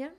him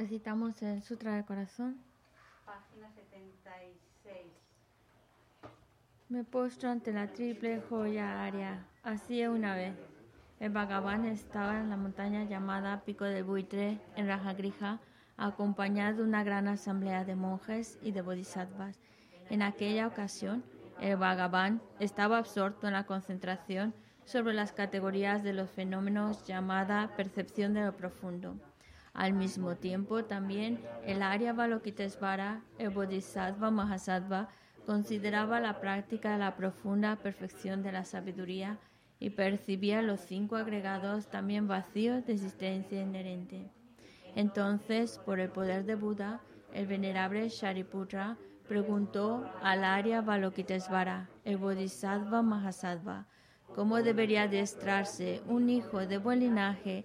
Recitamos el Sutra del Corazón. Página 76. Me postro ante la triple joya aria. Así una vez. El Bhagavan estaba en la montaña llamada Pico del Buitre, en Rajagrija, acompañado de una gran asamblea de monjes y de bodhisattvas. En aquella ocasión, el Bhagavan estaba absorto en la concentración sobre las categorías de los fenómenos llamada percepción de lo profundo. Al mismo tiempo, también el Arya Balokitesvara, el Bodhisattva Mahasattva, consideraba la práctica de la profunda perfección de la sabiduría y percibía los cinco agregados también vacíos de existencia inherente. Entonces, por el poder de Buda, el venerable Shariputra preguntó al Arya Balokitesvara, el Bodhisattva Mahasattva, cómo debería adiestrarse un hijo de buen linaje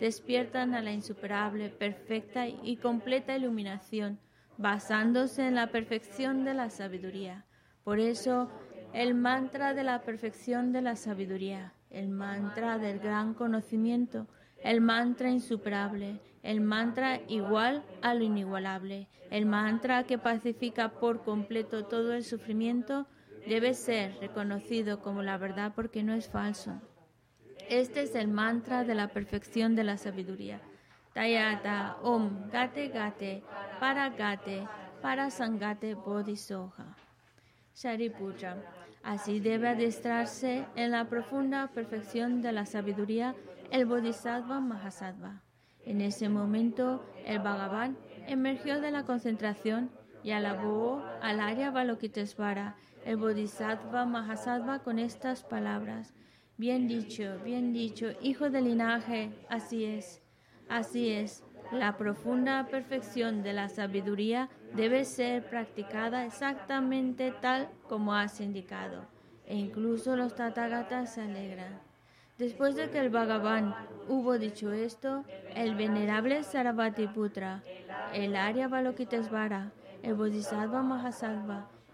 despiertan a la insuperable, perfecta y completa iluminación, basándose en la perfección de la sabiduría. Por eso, el mantra de la perfección de la sabiduría, el mantra del gran conocimiento, el mantra insuperable, el mantra igual a lo inigualable, el mantra que pacifica por completo todo el sufrimiento, debe ser reconocido como la verdad porque no es falso. Este es el mantra de la perfección de la sabiduría. Tayata Om Gate Gate Para Gate Para Sangate Bodhisoha. Shariputra. Así debe adestrarse en la profunda perfección de la sabiduría el Bodhisattva Mahasattva. En ese momento, el Bhagavan emergió de la concentración y alabó al Arya Balokitesvara, el Bodhisattva Mahasattva, con estas palabras. Bien dicho, bien dicho, hijo del linaje, así es, así es. La profunda perfección de la sabiduría debe ser practicada exactamente tal como has indicado, e incluso los Tathagatas se alegran. Después de que el Bhagavan hubo dicho esto, el venerable Sarabhatiputra, el Arya Balokitesvara, el Bodhisattva Mahasattva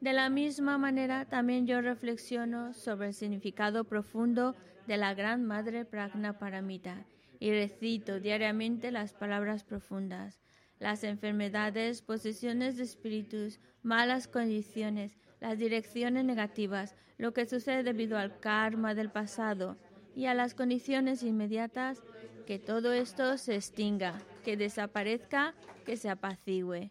De la misma manera, también yo reflexiono sobre el significado profundo de la Gran Madre Pragna Paramita y recito diariamente las palabras profundas. Las enfermedades, posesiones de espíritus, malas condiciones, las direcciones negativas, lo que sucede debido al karma del pasado, y a las condiciones inmediatas, que todo esto se extinga, que desaparezca, que se apacigüe.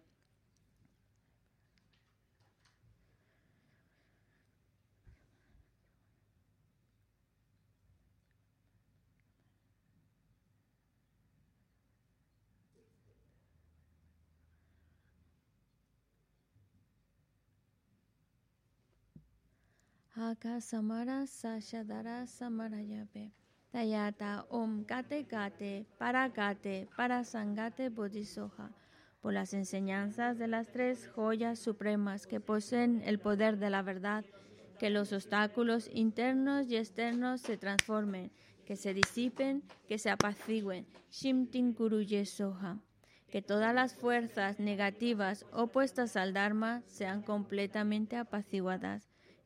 Haka Samara Sashadara Samarayape. Tayata Om Gate Gate Para Gate Para Sangate Bodhisoha. Por las enseñanzas de las tres joyas supremas que poseen el poder de la verdad, que los obstáculos internos y externos se transformen, que se disipen, que se apacigüen. Shimtin Kuruye Soha. Que todas las fuerzas negativas opuestas al Dharma sean completamente apaciguadas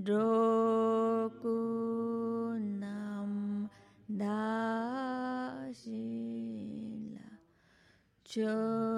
Dokunam dasila Chö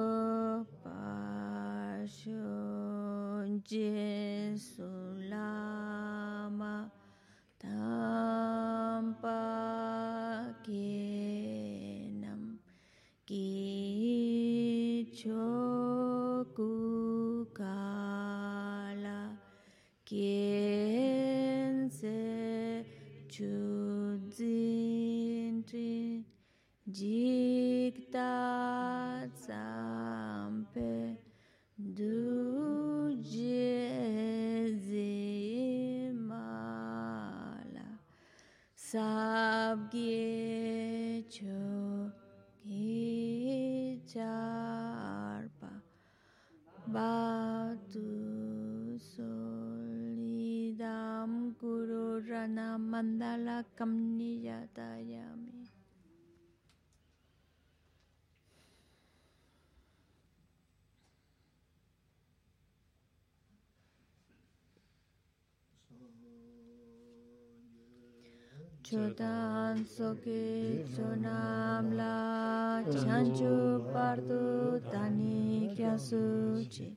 Chodan soki sonam la chanchu pardu tani kya suchi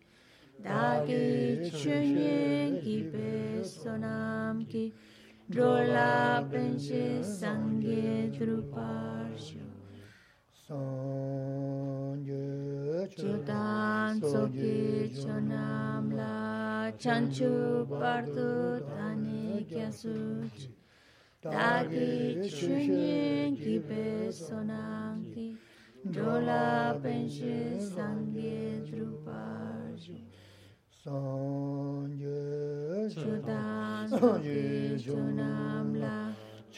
dagi chunye ki pe sonam ki. Drola penche sangye druparsho Sangye Chodan soki sonam la chanchu pardu tani kya suchi dāgī chūnyēn ki pē sōnāng kī dhōlā pēnshē sāngyē drupārshī sōngyē chūtān sōngyē chūnām lā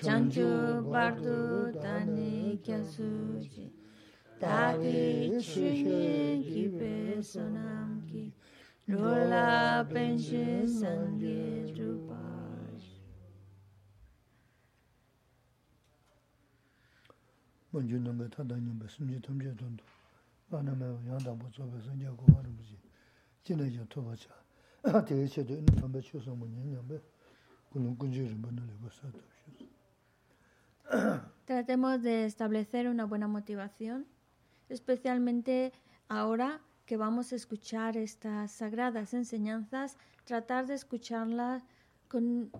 chāngchū pārdu tāni kia sūjī dāgī chūnyēn kī pē sōnāng kī dhōlā pēnshē sāngyē drupārshī 먼저 넘어 타다님 말씀이 덤제 돈도 안하면 양당부 쪽에 선제 고하는 거지 지내죠 토바자 대체도 있는 담배 추서 뭐 년년배 그런 군지를 만나려 봤어도 Tratemos de establecer una buena motivación, especialmente ahora que vamos a escuchar estas sagradas enseñanzas, tratar de escucharlas con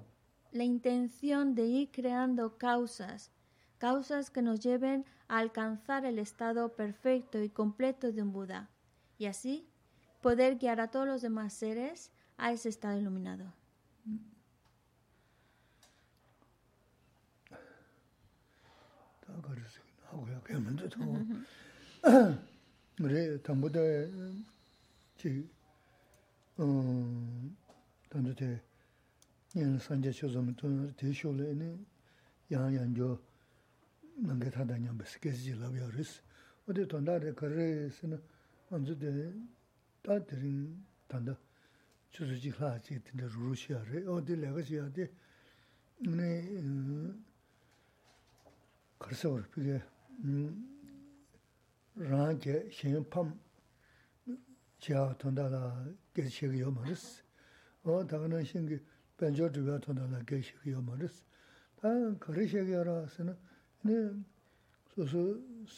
la intención de ir creando causas, causas que nos lleven a alcanzar el estado perfecto y completo de un Buda, y así poder guiar a todos los demás seres a ese estado iluminado. nāngi tātā ñāmba sikēsi jī labi yorisi. Odi tōndā rī kārī sīna ānzu dē tā tīrīng tāndā chūsū jī khā jī tīndā rūrū shī yorī. Odi lēgā shī yorī nē kārsa wari pīgē rāng jē shēng pām jiā tōndā lā gēsi shī kī yōma rīsi. O tā kā nā shēng kī bēnchō tūyā tōndā lā gēsi shī kī yōma rīsi. Tā kārī shī kī yorā sīna 제데 다들인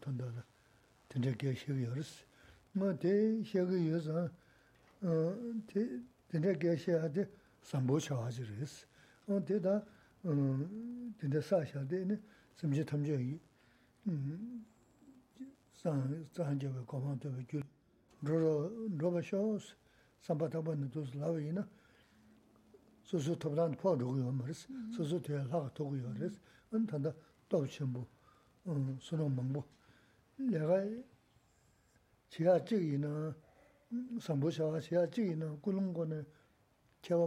단다 주주지 하지 된다 루시아래 어디 내가 지야데 네 그래서 그게 음 라게 신팜 자 돈다라 게시기요 말스 어 다가는 신기 벤저 드가 돈다라 게시기요 말스 다 그러시기라서는 네 소소 심도야다 지 심지간 거 야고 용야 돈다라 된저 게시기요스 뭐 대시기요서 어 된저 게시하데 sambo chawa ziri isi. O teta, tenda saa shaa de, samje tamze yi, saan jewe kofaan tewe gyul, roba shaa osu, samba taba ni dosu lawa yi na, susu tablaan paa dhugu yo maris, susu teya laga dhugu yo res, an tanda dobu chenbu, suno mangbu. Lega, chiya chigi na, sambo chawa chiya chigi na, kulungo na, chewa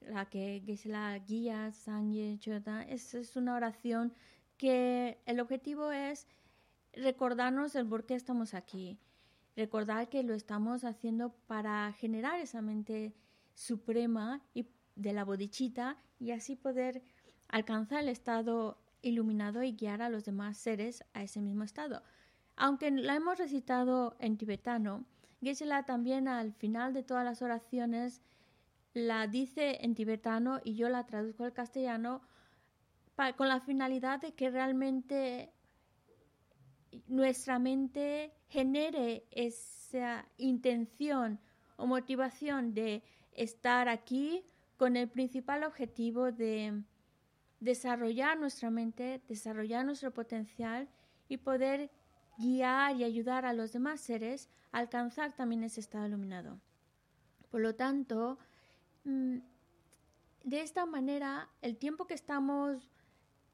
la que, que es la guía Sangye Chota, es, es una oración que el objetivo es recordarnos el por qué estamos aquí. recordar que lo estamos haciendo para generar esa mente suprema y de la bodichita y así poder alcanzar el estado iluminado y guiar a los demás seres a ese mismo estado. Aunque la hemos recitado en tibetano, geshe también al final de todas las oraciones la dice en tibetano y yo la traduzco al castellano con la finalidad de que realmente nuestra mente genere esa intención o motivación de estar aquí con el principal objetivo de desarrollar nuestra mente, desarrollar nuestro potencial y poder guiar y ayudar a los demás seres a alcanzar también ese estado iluminado. Por lo tanto, de esta manera, el tiempo que estamos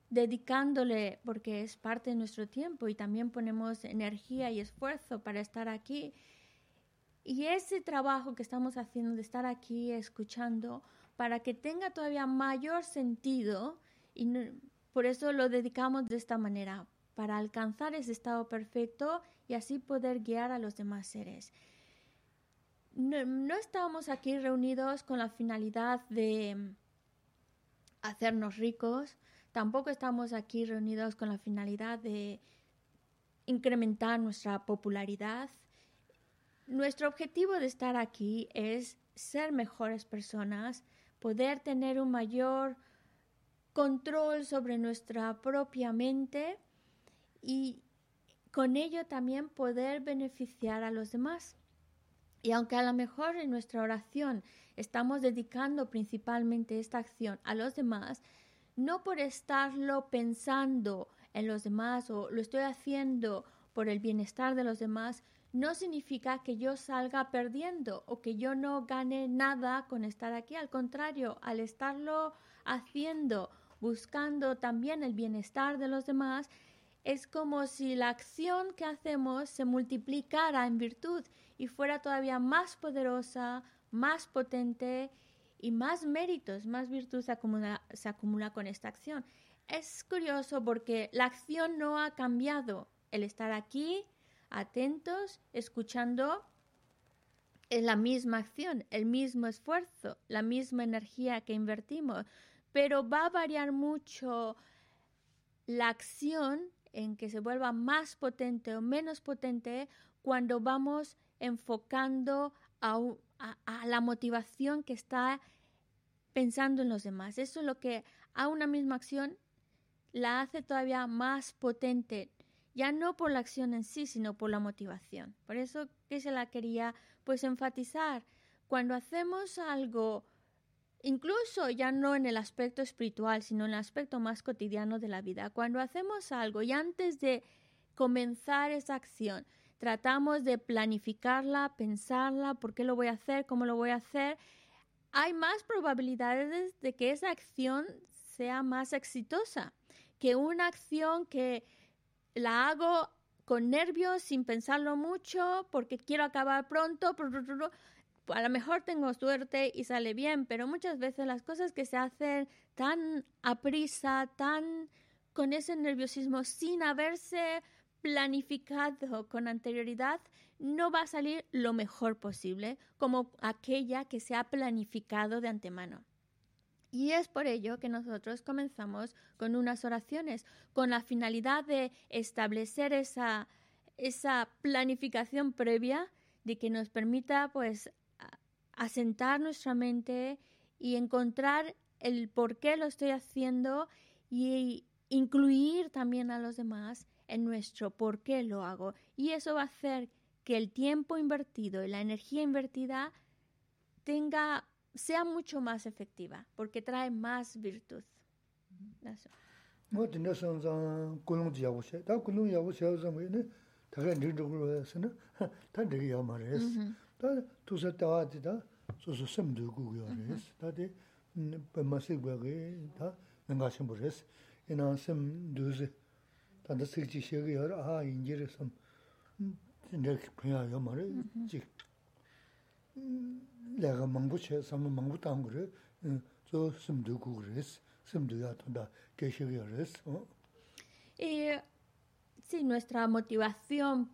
dedicándole, porque es parte de nuestro tiempo y también ponemos energía y esfuerzo para estar aquí, y ese trabajo que estamos haciendo de estar aquí escuchando, para que tenga todavía mayor sentido, y por eso lo dedicamos de esta manera, para alcanzar ese estado perfecto y así poder guiar a los demás seres. No, estamos aquí reunidos con la finalidad de hacernos ricos, tampoco estamos aquí reunidos con la finalidad de incrementar nuestra popularidad. Nuestro objetivo de estar aquí es ser mejores personas, poder tener un mayor control sobre nuestra propia mente y con ello también poder beneficiar a los demás. Y aunque a lo mejor en nuestra oración estamos dedicando principalmente esta acción a los demás, no por estarlo pensando en los demás o lo estoy haciendo por el bienestar de los demás, no significa que yo salga perdiendo o que yo no gane nada con estar aquí. Al contrario, al estarlo haciendo, buscando también el bienestar de los demás, es como si la acción que hacemos se multiplicara en virtud y fuera todavía más poderosa, más potente y más méritos, más virtud se acumula, se acumula con esta acción. Es curioso porque la acción no ha cambiado. El estar aquí, atentos, escuchando, es la misma acción, el mismo esfuerzo, la misma energía que invertimos, pero va a variar mucho la acción en que se vuelva más potente o menos potente cuando vamos enfocando a, la motivación que está pensando en los demás. Eso es lo que a una misma acción la hace todavía más potente, ya no por la acción en sí, sino por la motivación. Por eso que se la quería pues enfatizar. Cuando hacemos algo incluso ya no en el aspecto espiritual, sino en el aspecto más cotidiano de la vida. Cuando hacemos algo y antes de comenzar esa acción, tratamos de planificarla, pensarla, por qué lo voy a hacer, cómo lo voy a hacer, hay más probabilidades de que esa acción sea más exitosa que una acción que la hago con nervios, sin pensarlo mucho, porque quiero acabar pronto, a lo mejor tengo suerte y sale bien, pero muchas veces las cosas que se hacen tan a prisa, tan con ese nerviosismo, sin haberse planificado con anterioridad, no va a salir lo mejor posible como aquella que se ha planificado de antemano. Y es por ello que nosotros comenzamos con unas oraciones, con la finalidad de establecer esa, esa planificación previa de que nos permita pues asentar nuestra mente y encontrar el por qué lo estoy haciendo y incluir también a los demás en nuestro por qué lo hago. Y eso va a hacer que el tiempo invertido y la energía invertida tenga sea mucho más efectiva porque trae más virtud. Eso. Gī tā ngā shīm bū rēs, yī nā sīm tū sī, tā tā sīk chī shē gu yā rā, ā yīn jī rē sīm, nē kī pēyā yā mā rē, jī lē gā māngbū chē, sāma māngbū tāng gu rē, sū sīm tū gu gu rēs, sīm tū yā tō tā kē shē gu yā rēs. Y sí, nuestra motivación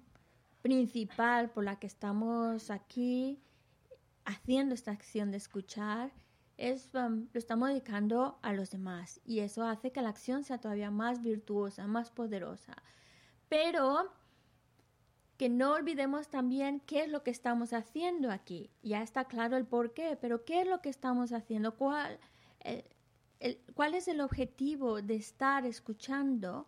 principal por la que estamos aquí haciendo esta acción de escuchar es um, lo estamos dedicando a los demás y eso hace que la acción sea todavía más virtuosa, más poderosa. Pero que no olvidemos también qué es lo que estamos haciendo aquí. Ya está claro el por qué, pero qué es lo que estamos haciendo, cuál, cuál es el objetivo de estar escuchando.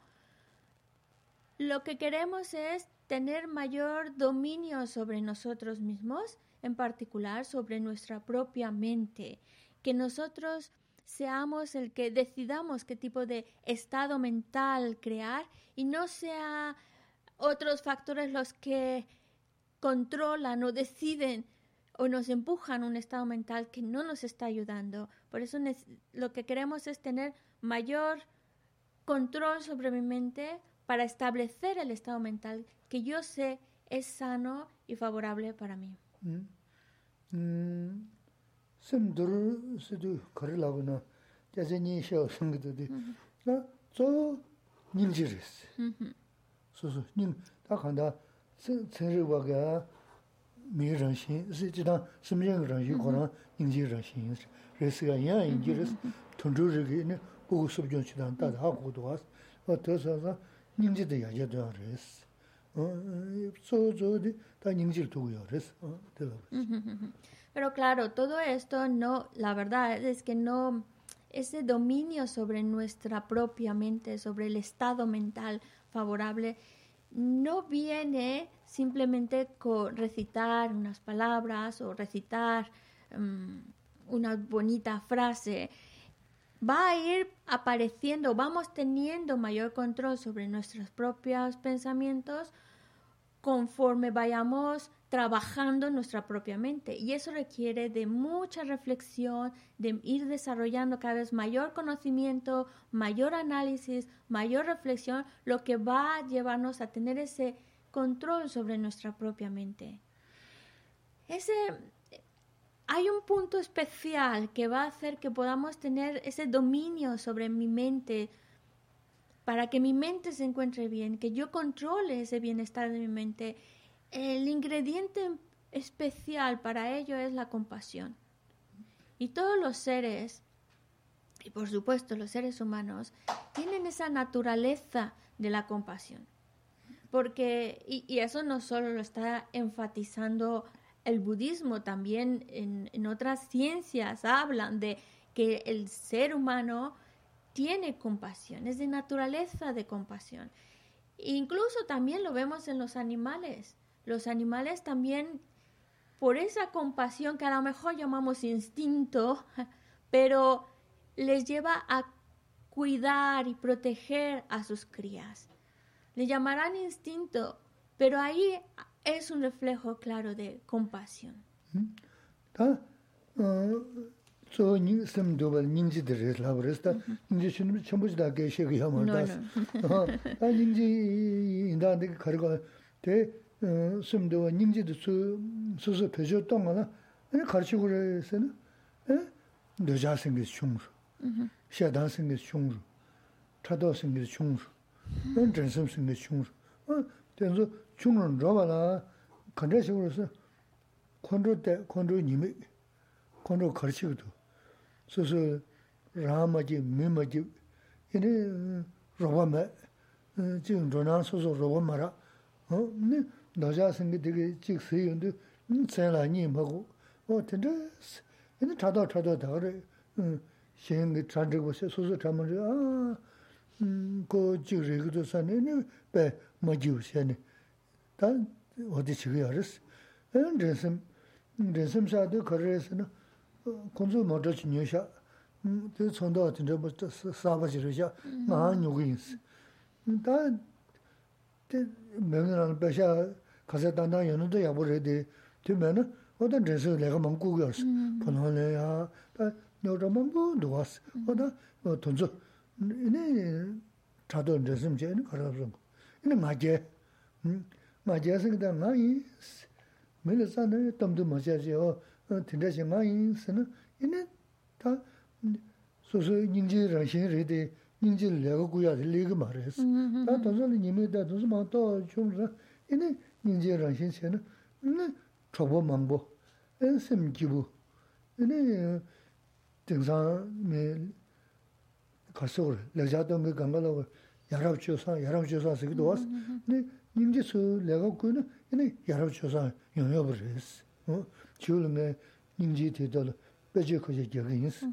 Lo que queremos es tener mayor dominio sobre nosotros mismos, en particular sobre nuestra propia mente, que nosotros seamos el que decidamos qué tipo de estado mental crear y no sea otros factores los que controlan o deciden o nos empujan un estado mental que no nos está ayudando. Por eso lo que queremos es tener mayor control sobre mi mente para establecer el estado mental que yo sé es sano y favorable para mí. 소소 sim dhru siddhu kari lagu na jazi nyi shao sangido di na zo nyingji resi su su nying ta khanda tsenri waga mi rangshin si jidang simyang rangshin korang nyingji rangshin resi ga yang yingi resi tundru rigi ini ugu subjion chidang dada haku duwas wa to sa sa nyingji da yaja duwa resi zo zo di ta nyingji dhugu yo resi Pero claro, todo esto no, la verdad es que no, ese dominio sobre nuestra propia mente, sobre el estado mental favorable, no viene simplemente con recitar unas palabras o recitar mm, una bonita frase. Va a ir apareciendo, vamos teniendo mayor control sobre nuestros propios pensamientos conforme vayamos trabajando nuestra propia mente. Y eso requiere de mucha reflexión, de ir desarrollando cada vez mayor conocimiento, mayor análisis, mayor reflexión, lo que va a llevarnos a tener ese control sobre nuestra propia mente. Ese, hay un punto especial que va a hacer que podamos tener ese dominio sobre mi mente, para que mi mente se encuentre bien, que yo controle ese bienestar de mi mente el ingrediente especial para ello es la compasión. Y todos los seres, y por supuesto los seres humanos, tienen esa naturaleza de la compasión. Porque, y, eso no solo lo está enfatizando el budismo, también en, otras ciencias hablan de que el ser humano tiene compasión, es de naturaleza de compasión. Incluso también lo vemos en los animales. Los animales también, por esa compasión que a lo mejor llamamos instinto, pero les lleva a cuidar y proteger a sus crías. Le llamarán instinto, pero ahí es un reflejo claro de compasión. 숨도 닝지도 수 수수 표조 동안은 아니 가르치고 그래서는 에 너자 생겨 충수 샤다 생겨 충수 차도 생겨 충수 넌 전심 생겨 충수 어 된서 충은 줘봐라 간다식으로서 컨트롤 때 컨트롤 님이 컨트롤 가르치고도 수수 라마지 미마지 이네 로바메 지금 전화 소소 로바마라 어 네. nāzhā sāngi tīki chīk sī yundi tsāyā lā nī māgu, o tīndā sī, yīndi chādā chādā dhāgā rī, xīngi chāndrī gu sī, sūsū chāma rī, ā, kō chīk rī gu tu sāni, yīni bē mā jī gu xīni, tā wadi chīk yā rī sī. Yīndi rīnsīm, rīnsīm shā tī kā rī sī na, kunzu mā chā chī nyū shā, tī tsōndā tīndā sāba chī rī shā, ngā nyū gu yīn sī. Tā, tī mēngi bēshā 가서 단단 연도 야보래데 되면은 어떤 데서 내가 먹고 그랬어. 번호래야. 다 너도만 뭐 놓았어. 어다 어 돈줘. 이네 차도 데서 이제 걸어서. 이네 맞게. 음. 맞게서 그다음 나이 밀어서는 덤도 맞아지요. tinda shi nga yin si na, ina ta su su nyingji rangshin ri di nyingji lega guya di lega ma ri si. Ta tanso li nyimi da tanso ma to chum ra, ina nyingji rangshin si na, ina chokbo mangbo, ina sim kibu, ina tingsa me karso kore, lekja tongi ganga la kore, yarab chio san, yarab chio san sikido was, ina nyingji su lega guya na, ina yarab chio san yongyo bar ri si. Te dala, peche koje gyagin es.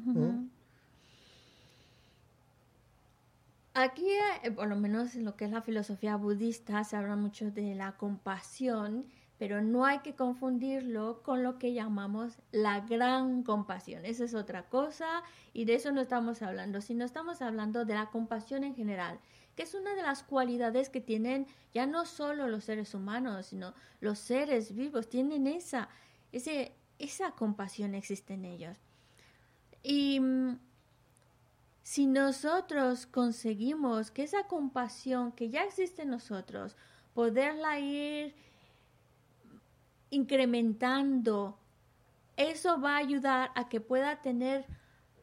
Aquí, eh, por lo menos en lo que es la filosofía budista, se habla mucho de la compasión, pero no hay que confundirlo con lo que llamamos la gran compasión. Esa es otra cosa y de eso no estamos hablando, sino estamos hablando de la compasión en general, que es una de las cualidades que tienen ya no solo los seres humanos, sino los seres vivos, tienen esa, ese, esa compasión existe en ellos. Y mm, si nosotros conseguimos que esa compasión que ya existe en nosotros, poderla ir incrementando, eso va a ayudar a que pueda tener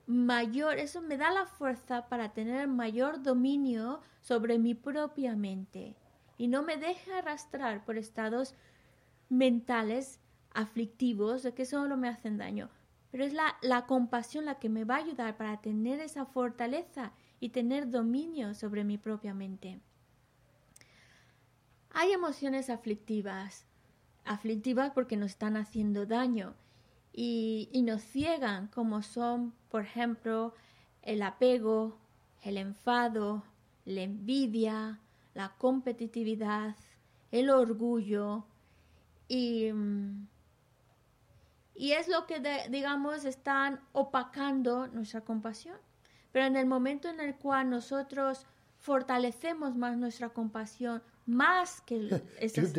mayor, eso me da la fuerza para tener mayor dominio sobre mi propia mente y no me deja arrastrar por estados mentales aflictivos de que solo me hacen daño pero es la, la compasión la que me va a ayudar para tener esa fortaleza y tener dominio sobre mi propia mente. Hay emociones aflictivas, aflictivas porque nos están haciendo daño y, y, nos ciegan, como son, por ejemplo, el apego, el enfado, la envidia, la competitividad, el orgullo y mm, y es lo que, digamos, están opacando nuestra compasión. Pero en el momento en el cual nosotros fortalecemos más nuestra compasión, más que esas...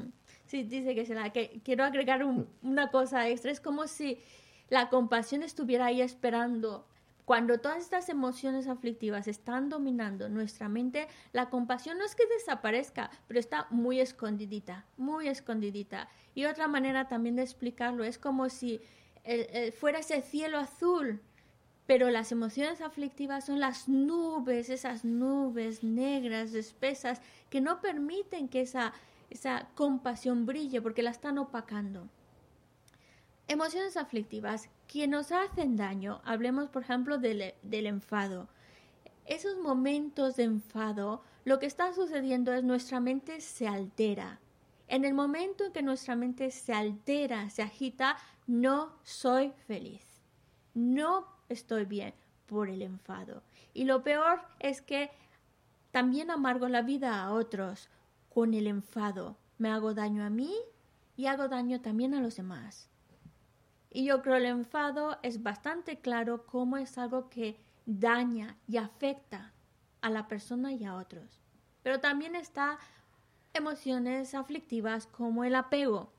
Sí, dice que, la que quiero agregar una cosa extra. Es como si la compasión estuviera ahí esperando. Cuando todas estas emociones aflictivas están dominando nuestra mente, la compasión no es que desaparezca, pero está muy escondidita, muy escondidita. Y otra manera también de explicarlo es como si fuera ese cielo azul, pero las emociones aflictivas son las nubes, esas nubes negras, espesas, que no permiten que esa esa compasión brille porque la están opacando. Emociones aflictivas que nos hacen daño, hablemos por ejemplo del, del enfado. Esos momentos de enfado, lo que está sucediendo es nuestra mente se altera. En el momento en que nuestra mente se altera, se agita, no soy feliz. No estoy bien por el enfado. Y lo peor es que también amargo la vida a otros con el enfado. Me hago daño a mí y hago daño también a los demás. Y yo creo el enfado es bastante claro cómo es algo que daña y afecta a la persona y a otros. Pero también está emociones aflictivas como el apego.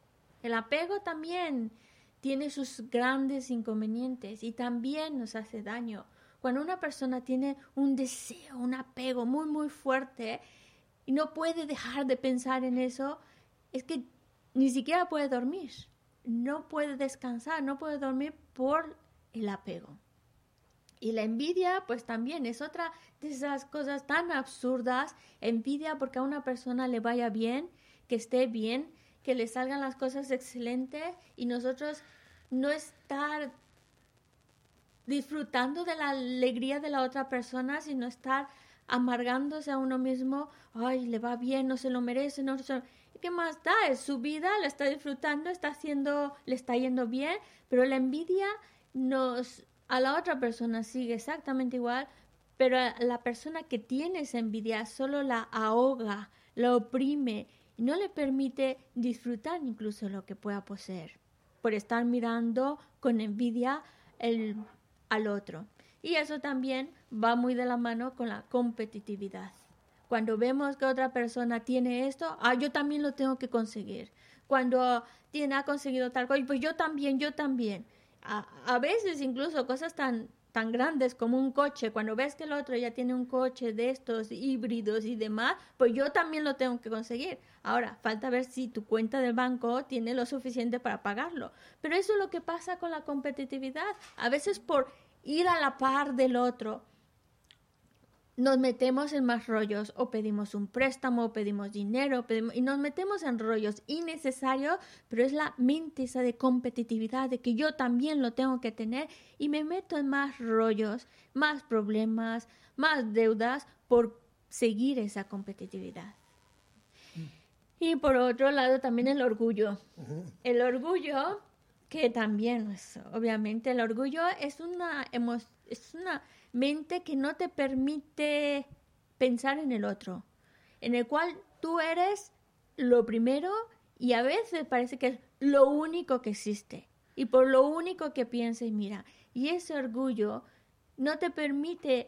El apego también tiene sus grandes inconvenientes y también nos hace daño. Cuando una persona tiene un deseo, un apego muy muy fuerte, y no puede dejar de pensar en eso, es que ni siquiera puede dormir, no puede descansar, no puede dormir por el apego. Y la envidia, pues también es otra de esas cosas tan absurdas. Envidia porque a una persona le vaya bien, que esté bien, que le salgan las cosas excelentes y nosotros no estar disfrutando de la alegría de la otra persona, sino estar amargándose a uno mismo, ay, le va bien, no se lo merece, no se ¿Qué más da? Es su vida, la está disfrutando, está haciendo, le está yendo bien, pero la envidia nos a la otra persona sigue exactamente igual, pero la persona que tiene esa envidia solo la ahoga, la oprime y no le permite disfrutar incluso lo que pueda poseer, por estar mirando con envidia el, al otro. Y eso también va muy de la mano con la competitividad. Cuando vemos que otra persona tiene esto, ah, yo también lo tengo que conseguir. Cuando tiene, ha conseguido tal cosa, pues yo también, yo también. A, a veces incluso cosas tan tan grandes como un coche, cuando ves que el otro ya tiene un coche de estos híbridos y demás, pues yo también lo tengo que conseguir. Ahora, falta ver si tu cuenta del banco tiene lo suficiente para pagarlo. Pero eso es lo que pasa con la competitividad. A veces por ir a la par del otro, nos metemos en más rollos o pedimos un préstamo o pedimos dinero y nos metemos en rollos innecesarios, pero es la mente esa de competitividad, de que yo también lo tengo que tener y me meto en más rollos, más problemas, más deudas por seguir esa competitividad. Y por otro lado también el orgullo. El orgullo, que también, obviamente, el orgullo es una, es una mente que no te permite pensar en el otro, en el cual tú eres lo primero y a veces parece que es lo único que existe y por lo único que piensa y mira. Y ese orgullo no te permite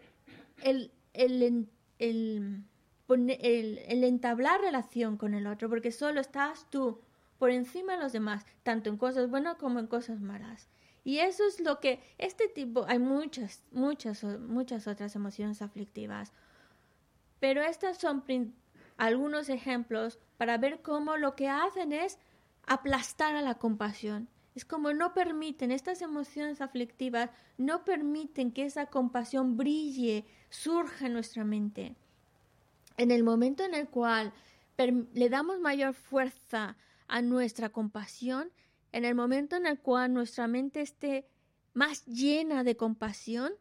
el, el, el, el, entablar relación con el otro, porque solo estás tú por encima de los demás, tanto en cosas buenas como en cosas malas. Y eso es lo que este tipo, hay muchas, muchas, muchas otras emociones aflictivas, pero estos son algunos ejemplos para ver cómo lo que hacen es aplastar a la compasión. Es como no permiten, estas emociones aflictivas no permiten que esa compasión brille, surja en nuestra mente. En el momento en el cual le damos mayor fuerza a nuestra compasión, en el momento en el cual nuestra mente esté más llena de compasión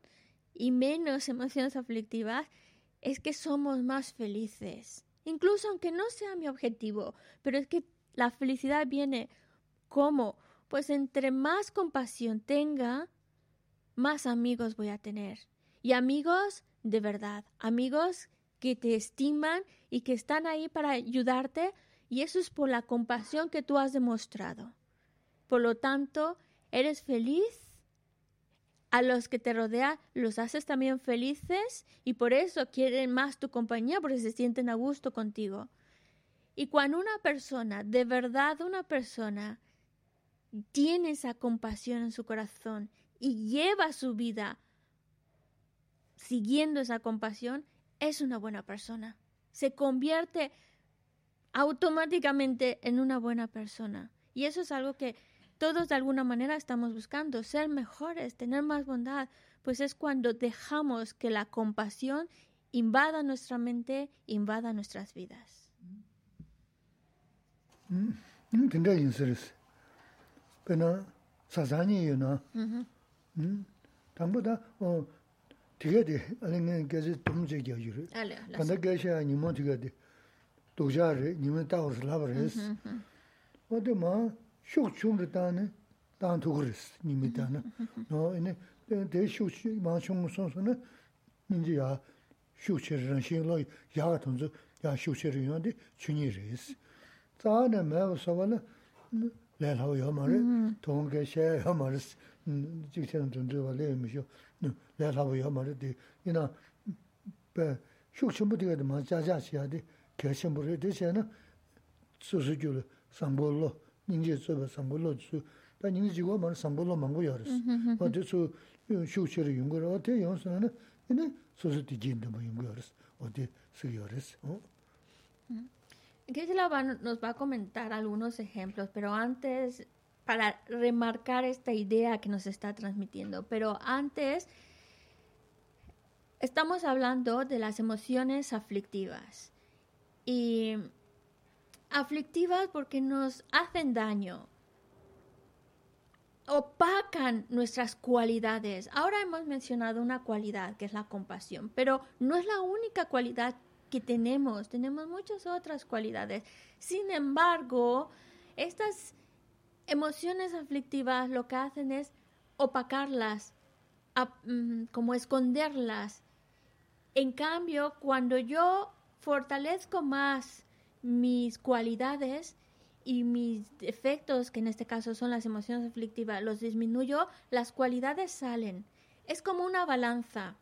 y menos emociones aflictivas, es que somos más felices. Incluso aunque no sea mi objetivo, pero es que la felicidad viene como, pues entre más compasión tenga, más amigos voy a tener. Y amigos de verdad, amigos que te estiman y que están ahí para ayudarte, y eso es por la compasión que tú has demostrado. Por lo tanto, eres feliz. A los que te rodean los haces también felices y por eso quieren más tu compañía porque se sienten a gusto contigo. Y cuando una persona, de verdad una persona, tiene esa compasión en su corazón y lleva su vida siguiendo esa compasión, es una buena persona. Se convierte automáticamente en una buena persona. Y eso es algo que todos de alguna manera estamos buscando ser mejores, tener más bondad, pues es cuando dejamos que la compasión invada nuestra mente, invada nuestras vidas. Ni mo tigade. Tujare, ni me taos labres. O de ma shuk chungri tani, tani tukuris, nimi tani. No, ine, de shuk chi, maa chungu sonso na, minzi yaa shuk chiri ran shing lo, yaa tunzu, yaa shuk chiri yuwa di chunyi ris. Tsaa na maa sawa na, lai lao yaa mara, tong ka shaya yaa mara, jik chen tunzu wa lai mi shio, lai lao yaa mara di, ina, pe, shuk chumbu diga di maa jaa jaa chi yaa di, kaya chumbu ri, di chaya na, su su gyu lo, sambo lo, 닝제 저 상불로 주 다닝이 지고 말 상불로 gyashin buryo, deshe na susu gyulu, sambolo, nyingye tsuba sambolo tsu, da nyingye jigwa mara sambolo mangu yaris. Wa de su shukshiri yungu ra, wa de yonsu na ina susu di jindabu yungu yaris, wa de su yaris. Gisela nos va a comentar algunos ejemplos, pero antes, para remarcar esta idea que nos está transmitiendo, pero antes... Estamos hablando de las emociones aflictivas. Y aflictivas porque nos hacen daño, opacan nuestras cualidades. Ahora hemos mencionado una cualidad que es la compasión, pero no es la única cualidad que tenemos, tenemos muchas otras cualidades. Sin embargo, estas emociones aflictivas lo que hacen es opacarlas, mm, como esconderlas. En cambio, cuando yo fortalezco más mis cualidades y mis defectos, que en este caso son las emociones aflictivas, los disminuyo, las cualidades salen. Es como una balanza.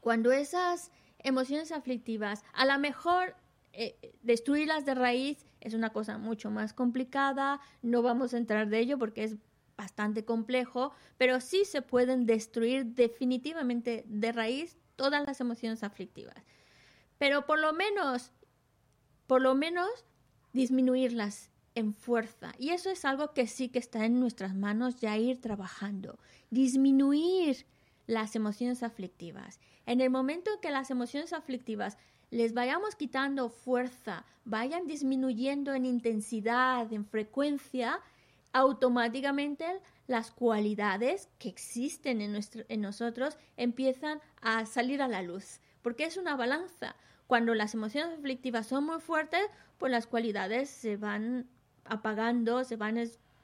Cuando esas emociones aflictivas, a lo mejor eh, destruirlas de raíz es una cosa mucho más complicada, no vamos a entrar de ello porque es bastante complejo, pero sí se pueden destruir definitivamente de raíz todas las emociones aflictivas. Pero por lo menos, por lo menos disminuirlas en fuerza. Y eso es algo que sí que está en nuestras manos ya ir trabajando. Disminuir las emociones aflictivas. En el momento que las emociones aflictivas les vayamos quitando fuerza, vayan disminuyendo en intensidad, en frecuencia, automáticamente las cualidades que existen en, nuestro, en nosotros empiezan a salir a la luz, porque es una balanza. Cuando las emociones aflictivas son muy fuertes, pues las cualidades se van apagando, se van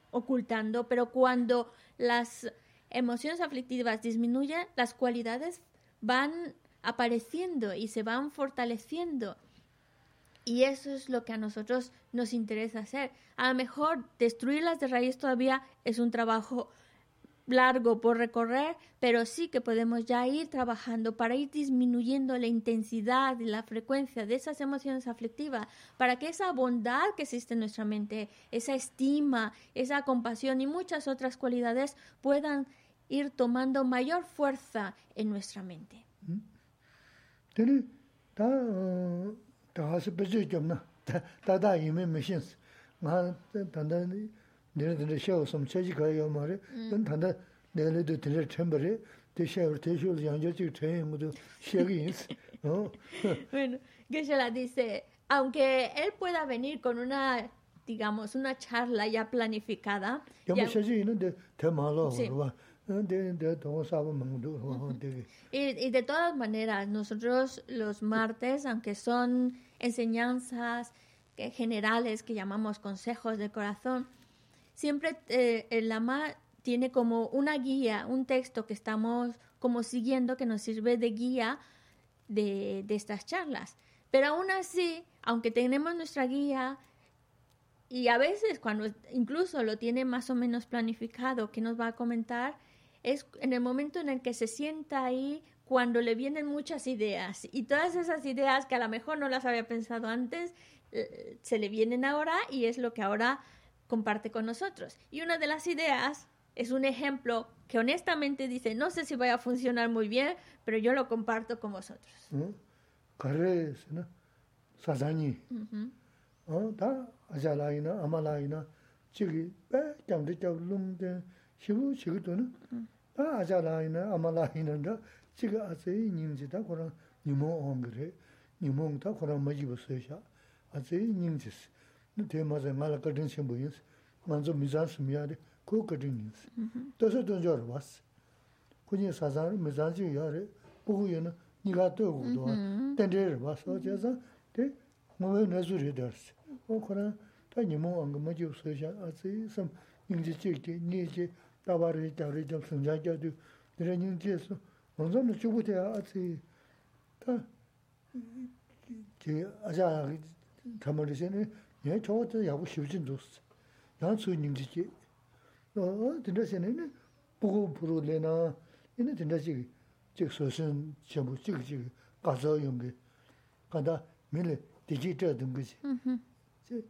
ocultando, pero cuando las emociones aflictivas disminuyen, las cualidades van apareciendo y se van fortaleciendo. Y eso es lo que a nosotros nos interesa hacer. A lo mejor destruirlas de raíz todavía es un trabajo largo por recorrer, pero sí que podemos ya ir trabajando para ir disminuyendo la intensidad y la frecuencia de esas emociones aflictivas, para que esa bondad que existe en nuestra mente, esa estima, esa compasión y muchas otras cualidades puedan ir tomando mayor fuerza en nuestra mente. Chaji kaya yo ma re, tanda nire do tanda chambare, te shao te shao yangyo chik chayi mudu shagi yins. Bueno, Geshe-la dice, aunque él pueda venir con una, digamos, una charla ya planificada. Y, y de todas maneras, nosotros los martes, aunque son enseñanzas generales que llamamos consejos de corazón, siempre eh, el Lama tiene como una guía, un texto que estamos como siguiendo que nos sirve de guía de, de estas charlas. Pero aún así, aunque tenemos nuestra guía, y a veces cuando incluso lo tiene más o menos planificado, que nos va a comentar, es en el momento en el que se sienta ahí cuando le vienen muchas ideas y todas esas ideas que a lo mejor no las había pensado antes, eh, se le vienen ahora y es lo que ahora comparte con nosotros. Y una de las ideas es un ejemplo que honestamente dice, no sé si vaya a funcionar muy bien, pero yo lo comparto con vosotros. tē mā sā ngā rā katīng shēmbu yīs, mā rā mizān sū miyā rī, kū katīng yīs. Tā sā tōng yā rā wā sī. Kū jī sā sā rī mizān shī yā rī, bū gu yī na nī gā tō gu duwa, tēn rī rā wā sā, jā sā, tē ngā wē nā sū rī dā rā sī. Wā khu rā, tā nī mō ngā mā jī sā yā, ā sī sām, yīng jī chīk tī, nī jī, tā bā rī, tā rī, tā sāng jā jā tū, tē rā yīng jī sū, ngā sā mā chū gu tē ā sī, tā, jī, ā 예 저것도 야구 쉬우진 줬어. 난 수님지지. 어, 된다세는 보고 부르래나. 얘는 된다지. 즉 소신 전부 찍지 가서 용게. 간다 밀레 디지털 등거지. 음. 제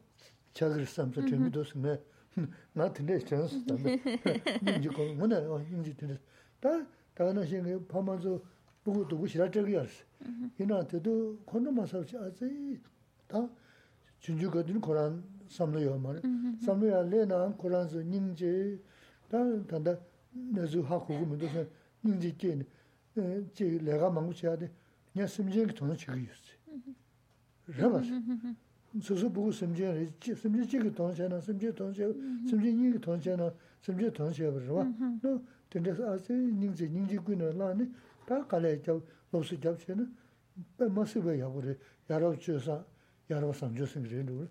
자글 삼서 재미도 쓰네. 나 근데 전스 담에. 이제 거 뭐냐? 이제 된다. 다 다는 생에 파마조 보고 두고 싫어 저기 알았어. 이나한테도 건너만 살지 아직 다 준주 거든 코란 삼로요 말 삼로야 레나 코란스 닝제 다 단다 내주 하고 문도 닝제 게네 제 내가 망고 쳐야 돼 그냥 심지에 돈을 주고 있어 그러면 소소 보고 심지에 심지에 지게 돈 채나 심지에 돈 채 심지에 닝게 돈 채나 심지에 돈 채 버려 너 된데서 아세 닝제 닝제 꾸는 라네 다 갈래 저 로스 잡채는 뭐 쓰고 야고래 야로 주사 yarwa samchoo singi rin dhuru.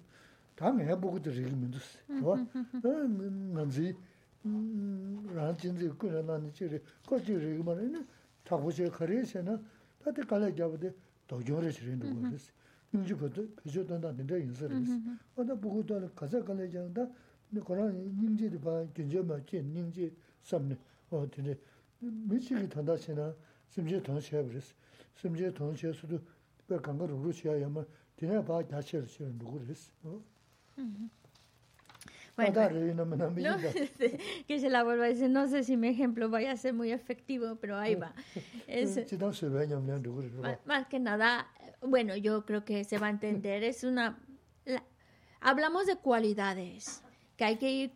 Taa ngaya boku dhi rigi mindus. Eh, Nganzi mm, rana jinzi kuna nani chi rigi, kochi rigi mara ina takbo che kari che na tati kala gyaba de dogyong rishi rin dhuru risi. Inji mm-hmm. koto pecho tanda ninda yinsa risi. Oda boku dhani kaza kala gyaba da mm-hmm. korang nyingji di paa gyunje ma chi nyingji samni. O dhini michi ki tanda che na simche tong che risi. Simche tong che sudu pe kanka ruru che ya yama mi no, que se la vuelva a decir, no sé si mi ejemplo vaya a ser muy efectivo, pero ahí va. Es, rwa. Más que nada, bueno, yo creo que se va a entender. Es una. la- hablamos de cualidades, que hay que ir,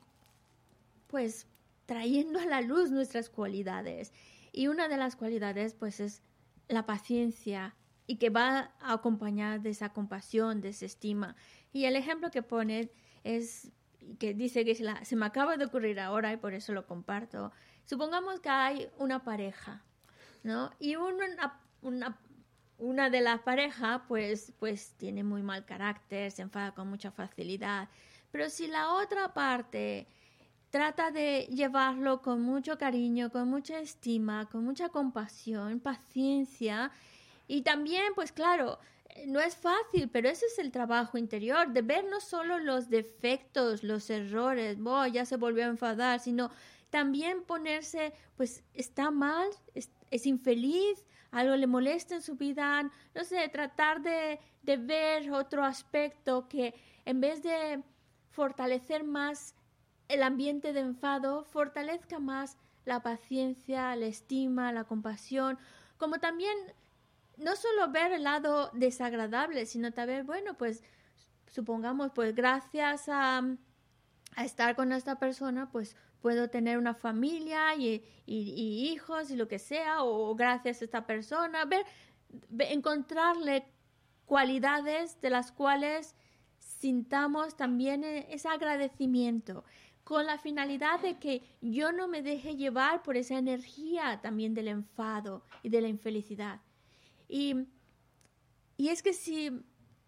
pues, trayendo a la luz nuestras cualidades. Y una de las cualidades, pues, es la paciencia y que va acompañada de esa compasión, de esa estima. Y el ejemplo que pone es que dice que se, me acaba de ocurrir ahora y por eso lo comparto. Supongamos que hay una pareja, ¿no? Y una de las parejas, pues, pues tiene muy mal carácter, se enfada con mucha facilidad. Pero si la otra parte trata de llevarlo con mucho cariño, con mucha estima, con mucha compasión, paciencia, y también, pues claro, eh, no es fácil, pero ese es el trabajo interior, de ver no solo los defectos, los errores, "Oh, ya se volvió a enfadar, sino también ponerse, pues está mal, es, es infeliz, algo le molesta en su vida, no sé, tratar de, de ver otro aspecto que en vez de fortalecer más el ambiente de enfado, fortalezca más la paciencia, la estima, la compasión, como también no solo ver el lado desagradable, sino también, bueno, pues supongamos, pues gracias a, a estar con esta persona, pues puedo tener una familia y, y- hijos y lo que sea, o gracias a esta persona, ver, ve- encontrarle cualidades de las cuales sintamos también eh, ese agradecimiento con la finalidad de que yo no me deje llevar por esa energía también del enfado y de la infelicidad. Y, y es que si,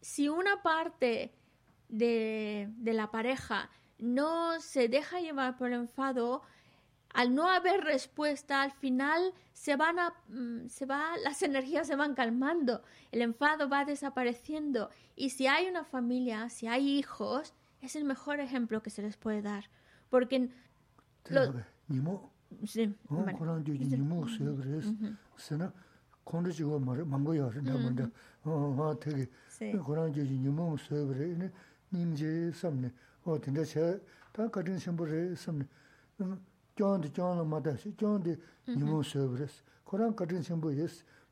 si una parte de, de la pareja no se deja llevar por el enfado, al no haber respuesta, al final se van a, mm, se va, las energías se van calmando, el enfado va desapareciendo. Y si hay una familia, si hay hijos, es el mejor ejemplo que se les puede dar. Porque, 콘도 지고 뭐 망고요 내가 먼저 어 되게 그런 게 유명 서버에 님제 섬네. 어 근데 제다 같은 심부에 섬네. 쫀디 쫀을 맞다시 쫀디 유명 서버에 그런 같은 심부에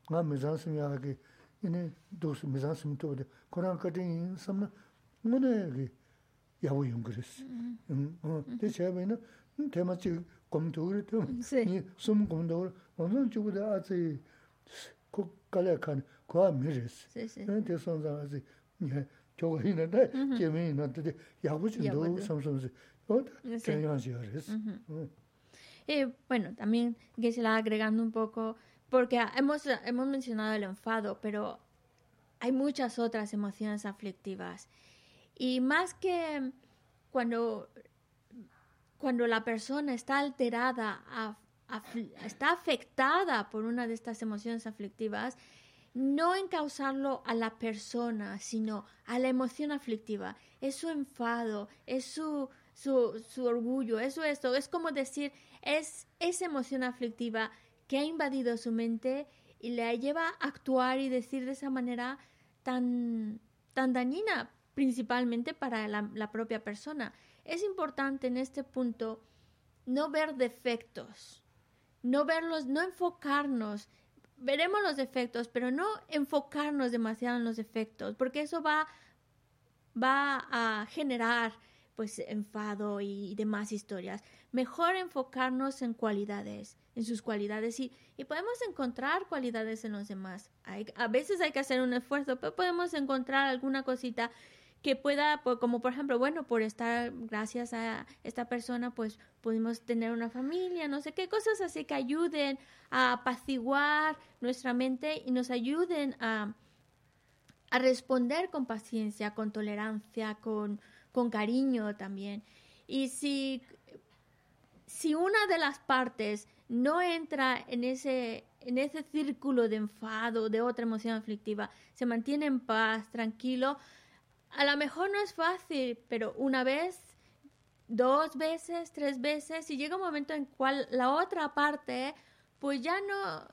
나 미장스미 하게 이네 도스 미장스미 또 그런 같은 섬나 뭐네 야고 용그레스 음어. 대체에는 대마치 검도를 좀 숨 검도를 어느 쪽으로 아지 kwa mi res. Sí, sí. Te son zang chogo ina da, jeme ina, te yabu chindo de. sam sam zi. O da, Sí. kenyang zi. Mm. Y bueno, también que se la agregando un poco, porque hemos, hemos mencionado el enfado, pero hay muchas otras emociones aflictivas. Y más que cuando, cuando la persona está alterada, afli- está afectada por una de estas emociones aflictivas, no encausarlo a la persona, sino a la emoción aflictiva. Es su enfado, es su, su, su orgullo, eso. Es como decir, es esa emoción aflictiva que ha invadido su mente y le lleva a actuar y decir de esa manera tan, tan dañina, principalmente para la, la propia persona. Es importante en este punto no ver defectos, no verlos, no enfocarnos. Veremos los defectos, pero no enfocarnos demasiado en los defectos, porque eso va, va a generar pues enfado y demás historias. Mejor enfocarnos en cualidades, en sus cualidades y, y podemos encontrar cualidades en los demás. Hay, a veces hay que hacer un esfuerzo, pero podemos encontrar alguna cosita que pueda, pues, como por ejemplo, bueno, por estar, gracias a esta persona, pues pudimos tener una familia, no sé qué, cosas así que ayuden a apaciguar nuestra mente y nos ayuden a, a responder con paciencia, con tolerancia, con, con cariño también. Y si, si una de las partes no entra en ese, en ese círculo de enfado, de otra emoción aflictiva, se mantiene en paz, tranquilo, a lo mejor no es fácil, pero una vez, dos veces, tres veces, y llega un momento en cual la otra parte, pues ya no,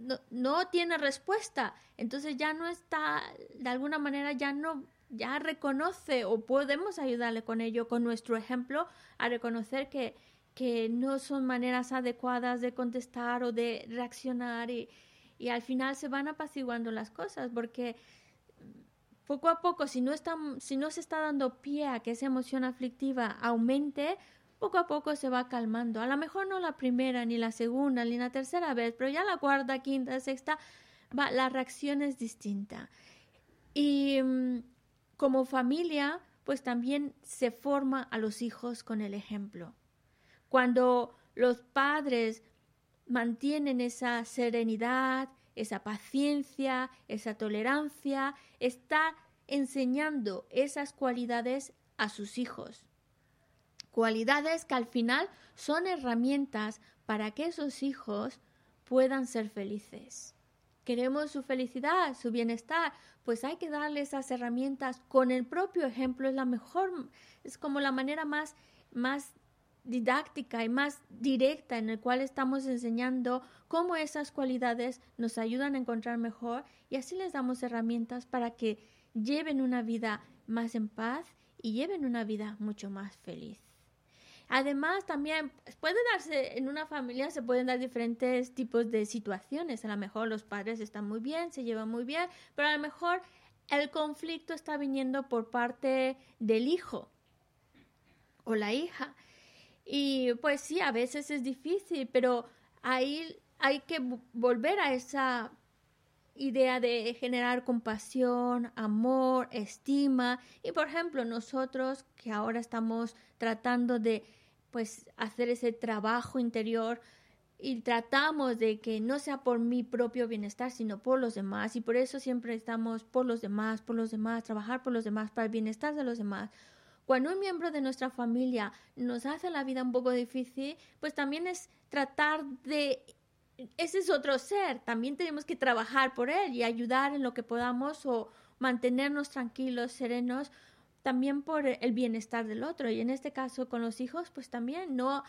no, no tiene respuesta. Entonces ya no está, de alguna manera ya no ya reconoce o podemos ayudarle con ello, con nuestro ejemplo, a reconocer que, que no son maneras adecuadas de contestar o de reaccionar y, y al final se van apaciguando las cosas porque poco a poco, si no, está, si no se está dando pie a que esa emoción aflictiva aumente, poco a poco se va calmando. A lo mejor no la primera, ni la segunda, ni la tercera vez, pero ya la cuarta, quinta, sexta, va, la reacción es distinta. Y mm, como familia, pues también se forma a los hijos con el ejemplo. Cuando los padres mantienen esa serenidad, esa paciencia, esa tolerancia, está enseñando esas cualidades a sus hijos. Cualidades que al final son herramientas para que esos hijos puedan ser felices. Queremos su felicidad, su bienestar, pues hay que darle esas herramientas con el propio ejemplo, es la mejor, es como la manera más, más didáctica y más directa en el cual estamos enseñando cómo esas cualidades nos ayudan a encontrar mejor y así les damos herramientas para que lleven una vida más en paz y lleven una vida mucho más feliz. Además, también puede darse en una familia, se pueden dar diferentes tipos de situaciones. A lo mejor los padres están muy bien, se llevan muy bien, pero a lo mejor el conflicto está viniendo por parte del hijo o la hija. Y pues sí, a veces es difícil, pero ahí hay que volver a esa idea de generar compasión, amor, estima. Y por ejemplo, nosotros que ahora estamos tratando de pues hacer ese trabajo interior y tratamos de que no sea por mi propio bienestar, sino por los demás. Y por eso siempre estamos por los demás, por los demás, trabajar por los demás, para el bienestar de los demás. Cuando un miembro de nuestra familia nos hace la vida un poco difícil, pues también es tratar de... Ese es otro ser, también tenemos que trabajar por él y ayudar en lo que podamos o mantenernos tranquilos, serenos, también por el bienestar del otro. Y en este caso con los hijos, pues también no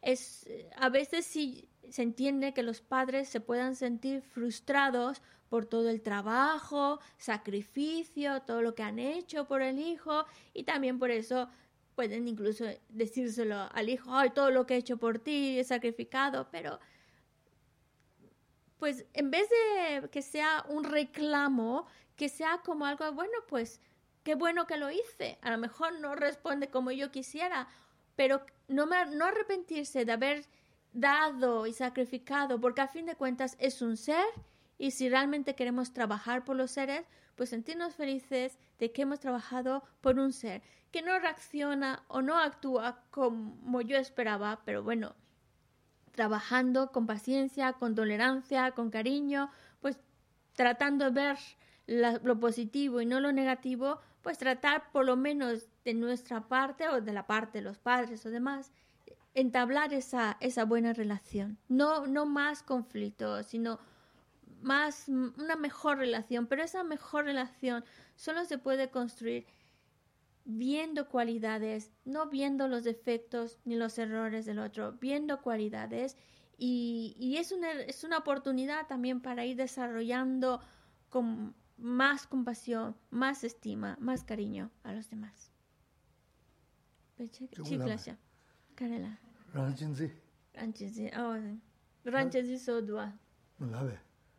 es, a veces sí se entiende que los padres se puedan sentir frustrados por todo el trabajo, sacrificio, todo lo que han hecho por el hijo y también por eso pueden incluso decírselo al hijo, ay, todo lo que he hecho por ti he sacrificado, pero pues en vez de que sea un reclamo, que sea como algo, bueno, pues qué bueno que lo hice, a lo mejor no responde como yo quisiera, pero no, me, no arrepentirse de haber dado y sacrificado, porque a fin de cuentas es un ser y si realmente queremos trabajar por los seres, pues sentirnos felices de que hemos trabajado por un ser que no reacciona o no actúa como yo esperaba, pero bueno, trabajando con paciencia, con tolerancia, con cariño, pues tratando de ver lo positivo y no lo negativo, pues tratar por lo menos de nuestra parte o de la parte de los padres o demás, entablar esa, esa buena relación. No, no más conflictos, sino más, una mejor relación, pero esa mejor relación solo se puede construir viendo cualidades, no viendo los defectos ni los errores del otro, viendo cualidades. Y, y es, una, es una oportunidad también para ir desarrollando con más compasión, más estima, más cariño a los demás.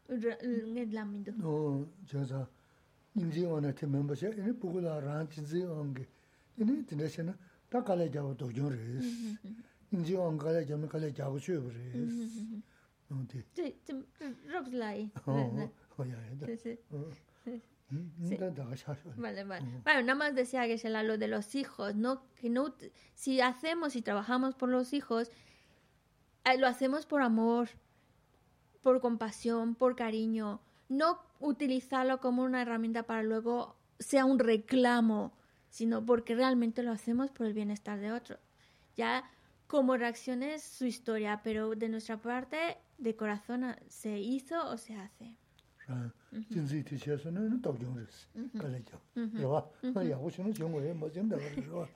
Nge no jaza nimji wana te memba che ene pugula ran chi zi ene tine che na ta kale jawo do jong res. Nimji on kale jam kale jawo chue res. No ti ti ti rob lai oh ya ya sí. Vale, vale. Bueno, nada más decía que se lo de los hijos, ¿no? Que no, si hacemos y trabajamos por los hijos, lo hacemos por amor, por compasión, por cariño, no utilizarlo como una herramienta para luego sea un reclamo, sino porque realmente lo hacemos por el bienestar de otro. Ya como reacción es su historia, pero de nuestra parte, de corazón, se hizo o se hace.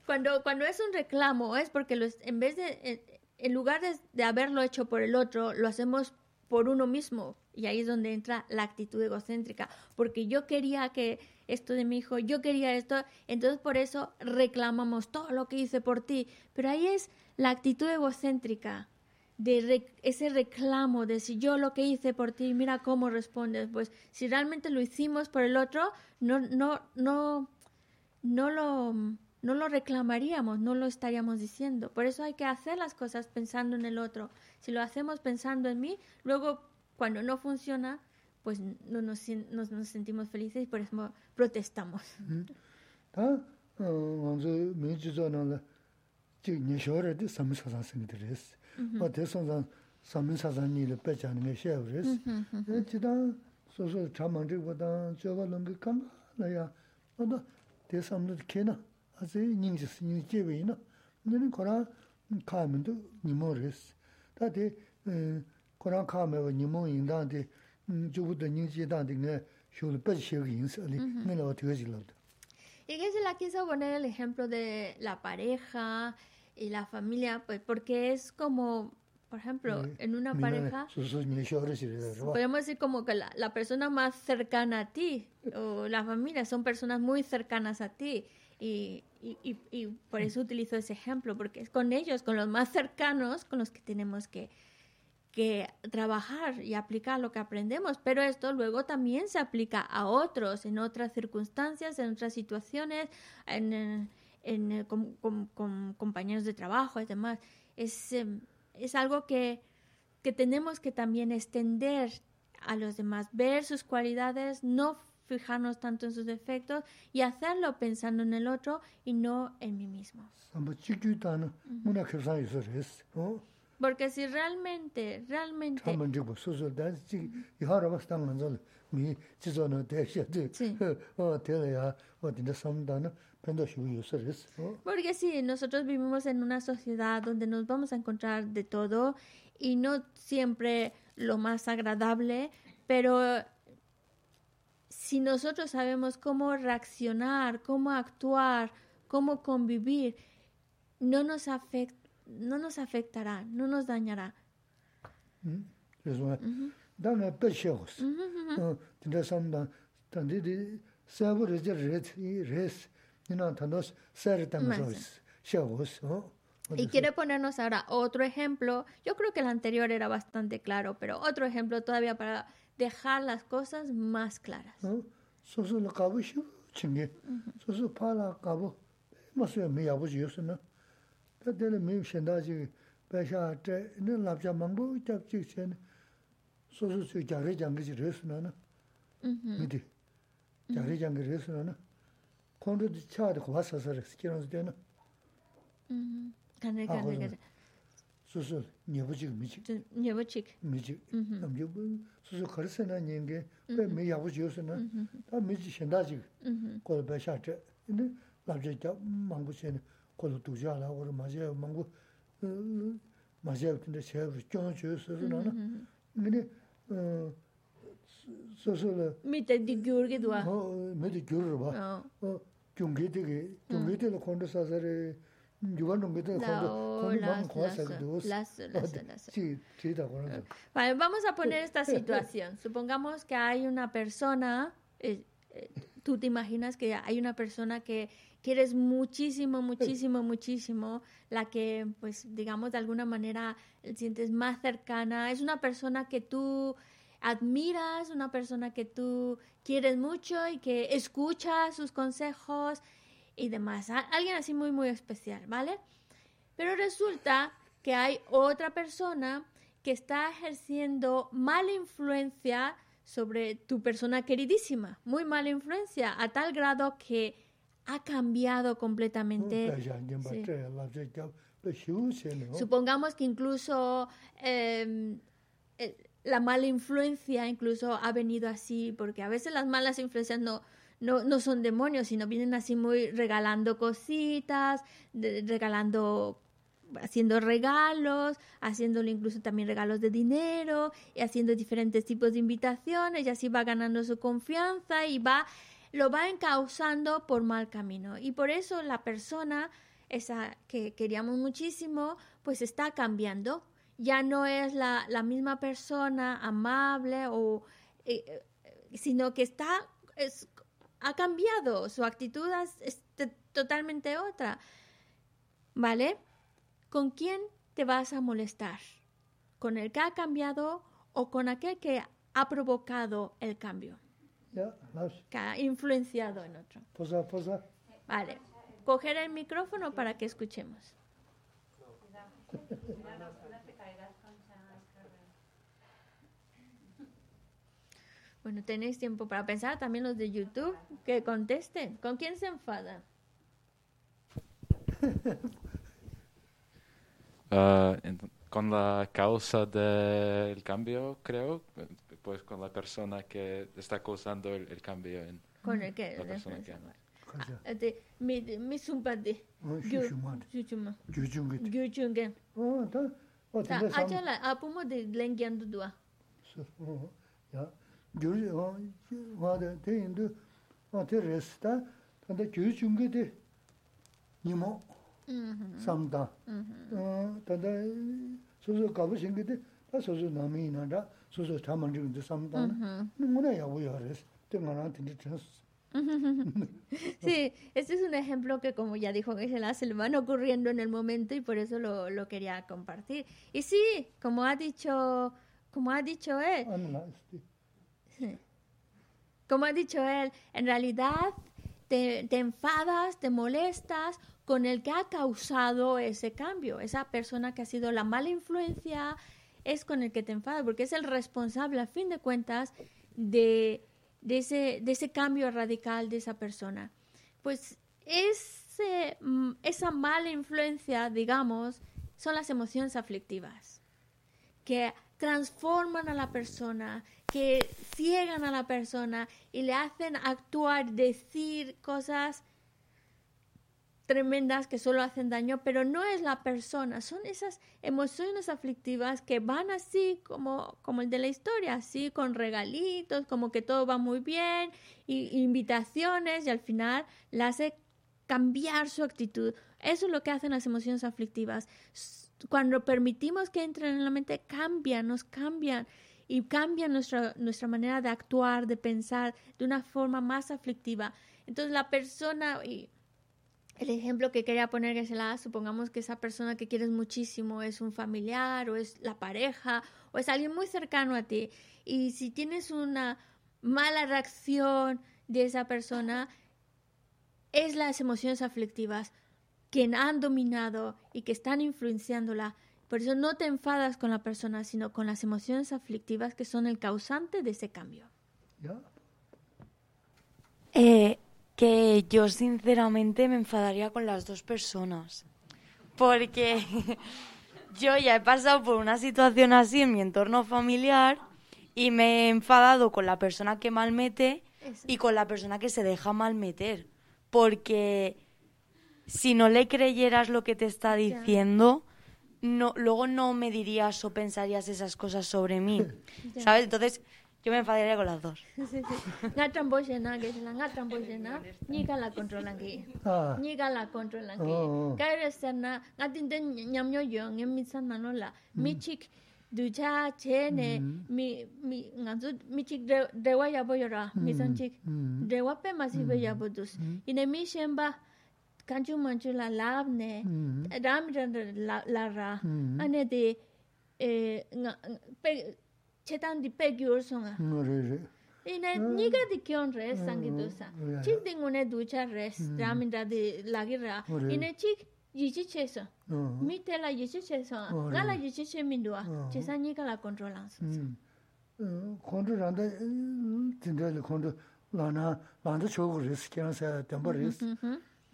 Cuando, cuando es un reclamo es porque los, en vez de, en lugar de, de haberlo hecho por el otro, lo hacemos por uno mismo. Y ahí es donde entra la actitud egocéntrica, porque yo quería que esto de mi hijo, yo quería esto, entonces por eso reclamamos todo lo que hice por ti. Pero ahí es la actitud egocéntrica, de ese reclamo de si yo lo que hice por ti, mira cómo respondes. Pues si realmente lo hicimos por el otro, no, no, no, no lo, no lo reclamaríamos, no lo estaríamos diciendo. Por eso hay que hacer las cosas pensando en el otro. Si lo hacemos pensando en mí, luego cuando no funciona, pues no nos, nos, nos sentimos felices y por eso protestamos. Nge shu le pe she ge yin se li ni lo te ji lo Y que se la quiso poner el ejemplo de la pareja, y la familia, pues porque es como, por ejemplo, en una pareja, podemos decir como que la, la, persona más cercana a ti o la familia son personas muy cercanas a ti. Y, y, y, por eso utilizo ese ejemplo, porque es con ellos, con los más cercanos, con los que tenemos que, que trabajar y aplicar lo que aprendemos, pero esto luego también se aplica a otros, en otras circunstancias, en otras situaciones, en, eh, con, con, compañeros de trabajo y demás. Es, em, es algo que, que tenemos que también extender a los demás, ver sus cualidades, no fijarnos tanto en sus defectos y hacerlo pensando en el otro y no en mí mismo. Porque si realmente, realmente... Porque sí, nosotros vivimos en una sociedad donde nos vamos a encontrar de todo y no siempre lo más agradable, pero si nosotros sabemos cómo reaccionar, cómo actuar, cómo convivir, no nos, afect, no nos afectará, no nos dañará. Y quiere ponernos ahora otro ejemplo. Yo creo que el anterior era bastante claro, pero otro ejemplo todavía para dejar las cosas más claras. Soso la kabu shivu chingi, soso pa la kabu, masu ya mi yabu jiyosu na. Ta tele mi shenda chigi, pesha te, ina labja mangbo jab chigi cheni, soso su jari jangi chi resu na na. Midi, jari jangi resu na na. Kondo di chaadi kuwa sasa resi, kiranzi de na. Kandari, kandari, kandari. 수수 녀부직 미직. 녀부직. 미직. 남주 수수 걸으세나 녀게. 왜 야부지요스나? 다 미지 신다지 걸 배샤트 근데 남자자 망부세는 걸 두자라 그러 맞아요 망부 맞아요 근데 제가 좀 주스나 근데 어 소소를 밑에 디 겨르게 도와. 어 밑에 겨르 봐. 어. 경계되게 경계되는 콘도 사사를 yuwa nungi kuwa sakidus. Sí, sí, Vale, vamos a poner esta situación. Supongamos que hay una persona, eh, eh, tú te imaginas que hay una persona que quieres muchísimo, muchísimo, muchísimo, la que, pues, digamos, de alguna manera sientes más cercana. Es una persona que tú admiras, una persona que tú quieres mucho y que escucha sus consejos y demás. Alguien así muy, muy especial, ¿vale? Pero resulta que hay otra persona que está ejerciendo mala influencia sobre tu persona queridísima, muy mala influencia, a tal grado que ha cambiado completamente. Supongamos que incluso em, la mala influencia incluso ha venido así, porque a veces las malas influencias no, no, no son demonios, sino vienen así muy regalando cositas, regalando, haciendo regalos, haciéndole incluso también regalos de dinero, y haciendo diferentes tipos de invitaciones, y así va ganando su confianza y va, lo va encauzando por mal camino. Y por eso la persona, esa que queríamos muchísimo, pues está cambiando ya no es la, la misma persona amable o eh, eh, sino que está es- ha cambiado, su actitud es, totalmente otra. ¿Vale? ¿Con quién te vas a molestar? ¿Con el que ha cambiado o con aquel que ha provocado el cambio? Yeah, nice. Que ha influenciado en otro. Posa, posa. Vale. Coger el micrófono para que escuchemos. Bueno, tenéis tiempo para pensar también los de YouTube que contesten. ¿Con quién se enfada? Uh, con la causa del cambio, creo, pues con la persona que está causando el, el cambio en con el que la persona que ama. ate ah, mi mi sumpa ah, de gyuchuma gyuchunge o ta acha la apumo de lengyan dudwa ya gyuri wada te indu te resta te te nami inanda susu tamanchigi te te Sí, este es un ejemplo que como ya dijo Gisela, se le van ocurriendo en el momento y por eso lo, lo quería compartir. Y sí, como ha dicho, como ha dicho él, como ha dicho él, en realidad te, enfadas, te molestas con el que ha causado ese cambio. Esa persona que ha sido la mala influencia es con el que te enfadas, porque es el responsable, a fin de cuentas, de, ese, cambio radical de esa persona. Pues mm, esa mala influencia, digamos, son las emociones aflictivas que transforman a la persona, que ciegan a la persona y le hacen actuar, decir cosas tremendas que solo hacen daño, pero no es la persona, son esas emociones aflictivas que van así como, como el de la historia, así con regalitos, como que todo va muy bien, y invitaciones y al final la hace cambiar su actitud. Eso es lo que hacen las emociones aflictivas. Cuando permitimos que entren en la mente, cambian, nos cambian y cambian nuestra, nuestra manera de actuar, de pensar de una forma más aflictiva. Entonces la persona, y el ejemplo que quería poner que se la supongamos que esa persona que quieres muchísimo es un familiar o es la pareja o es alguien muy cercano a ti y si tienes una mala reacción de esa persona es las emociones aflictivas quien han dominado y que están influenciándola. Por eso no te enfadas con la persona, sino con las emociones aflictivas que son el causante de ese cambio. 야. Eh, que yo sinceramente me enfadaría con las dos personas. Porque yo ya he pasado por una situación así en mi entorno familiar y me he enfadado con la persona que malmete y con la persona que se deja malmeter. Porque si no le creyeras lo que te está diciendo, no, luego no me dirías o pensarías esas cosas sobre mí. ¿Sabes? Entonces yo me enfadaría con las dos. kanchu manchu la lab ne ram la ra ane de chetan di pe gyur songa ina niga di kyon res sangi dosa chik di ngone ducha res ramindra di lagi ra ina chik yichi che so mi te la yichi che so nga la yichi che min duwa che sa niga la control ang so kondu randa dindra li kondu lana landa chogu res kyan sa damba res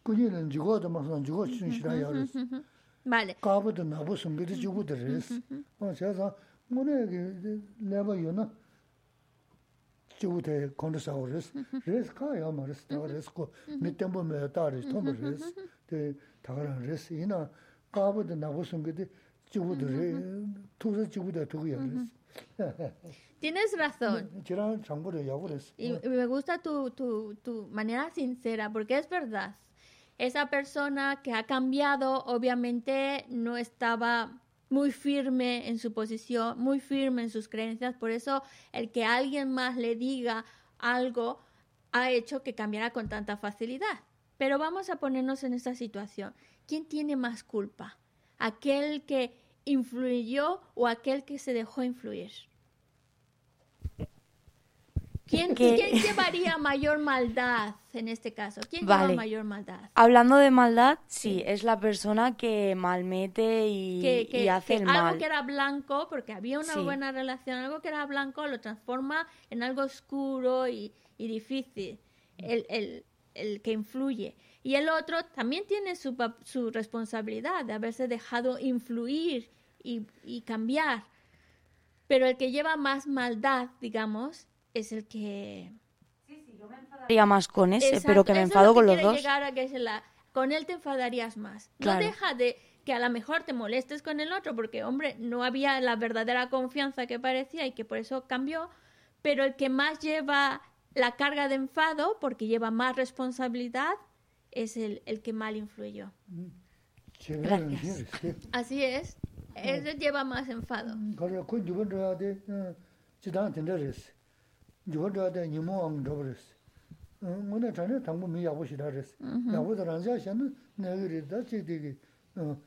나 저거 리스키한테 템버리스. 그니는 죽어도 막상 죽어 진실이야 그랬어. Vale. 까부도 나부 숨기도 죽어도 그랬어. 어, 제가 뭐네 내가 요나 죽어도 콘도사고 그랬어. 그래서 가야 말했어. 그래서 그 밑에 보면 따리 통보했어. 그 다가라 그랬어. 이나 까부도 나부 숨기도 죽어도 투서 죽어도 두고야 그랬어. Tienes razón. 지난 정보를 야구랬어. Y y me gusta tu, tu, tu manera sincera, porque es verdad. Esa persona que ha cambiado, obviamente no estaba muy firme en su posición, muy firme en sus creencias. Por eso el que alguien más le diga algo ha hecho que cambiara con tanta facilidad. Pero vamos a ponernos en esta situación. ¿Quién tiene más culpa? ¿Aquel que influyó o aquel que se dejó influir? ¿Quién, quién llevaría mayor maldad en este caso? ¿Quién Vale. lleva mayor maldad? Hablando de maldad, sí, es la persona que malmete y, que, que- y hace que el algo mal. que era blanco, porque había una Sí. buena relación, algo que era blanco lo transforma en algo oscuro y, y difícil, el, el- el que influye. Y el otro también tiene su, su responsabilidad de haberse dejado influir y, y cambiar. Pero el que lleva más maldad, digamos, es el que... Sí, yo me más con ese, pero que me enfado con los dos. Con él te enfadarías más. No deja de que a lo mejor te molestes con el otro, porque, hombre, no había la verdadera confianza que parecía y que por eso cambió, pero el que más lleva la carga de enfado, porque lleva más responsabilidad, es el, el que mal influyó. Gracias. Así es. Eso lleva más enfado. 그래 그 누군 줘야 돼. 어, 지단 된다랬어. 누군 줘야 돼. 니모 안 줘버렸어. 어, 오늘 전에 당부 미 야고시라 그랬어. 야고들 안 자셔는 내가 지되게 어,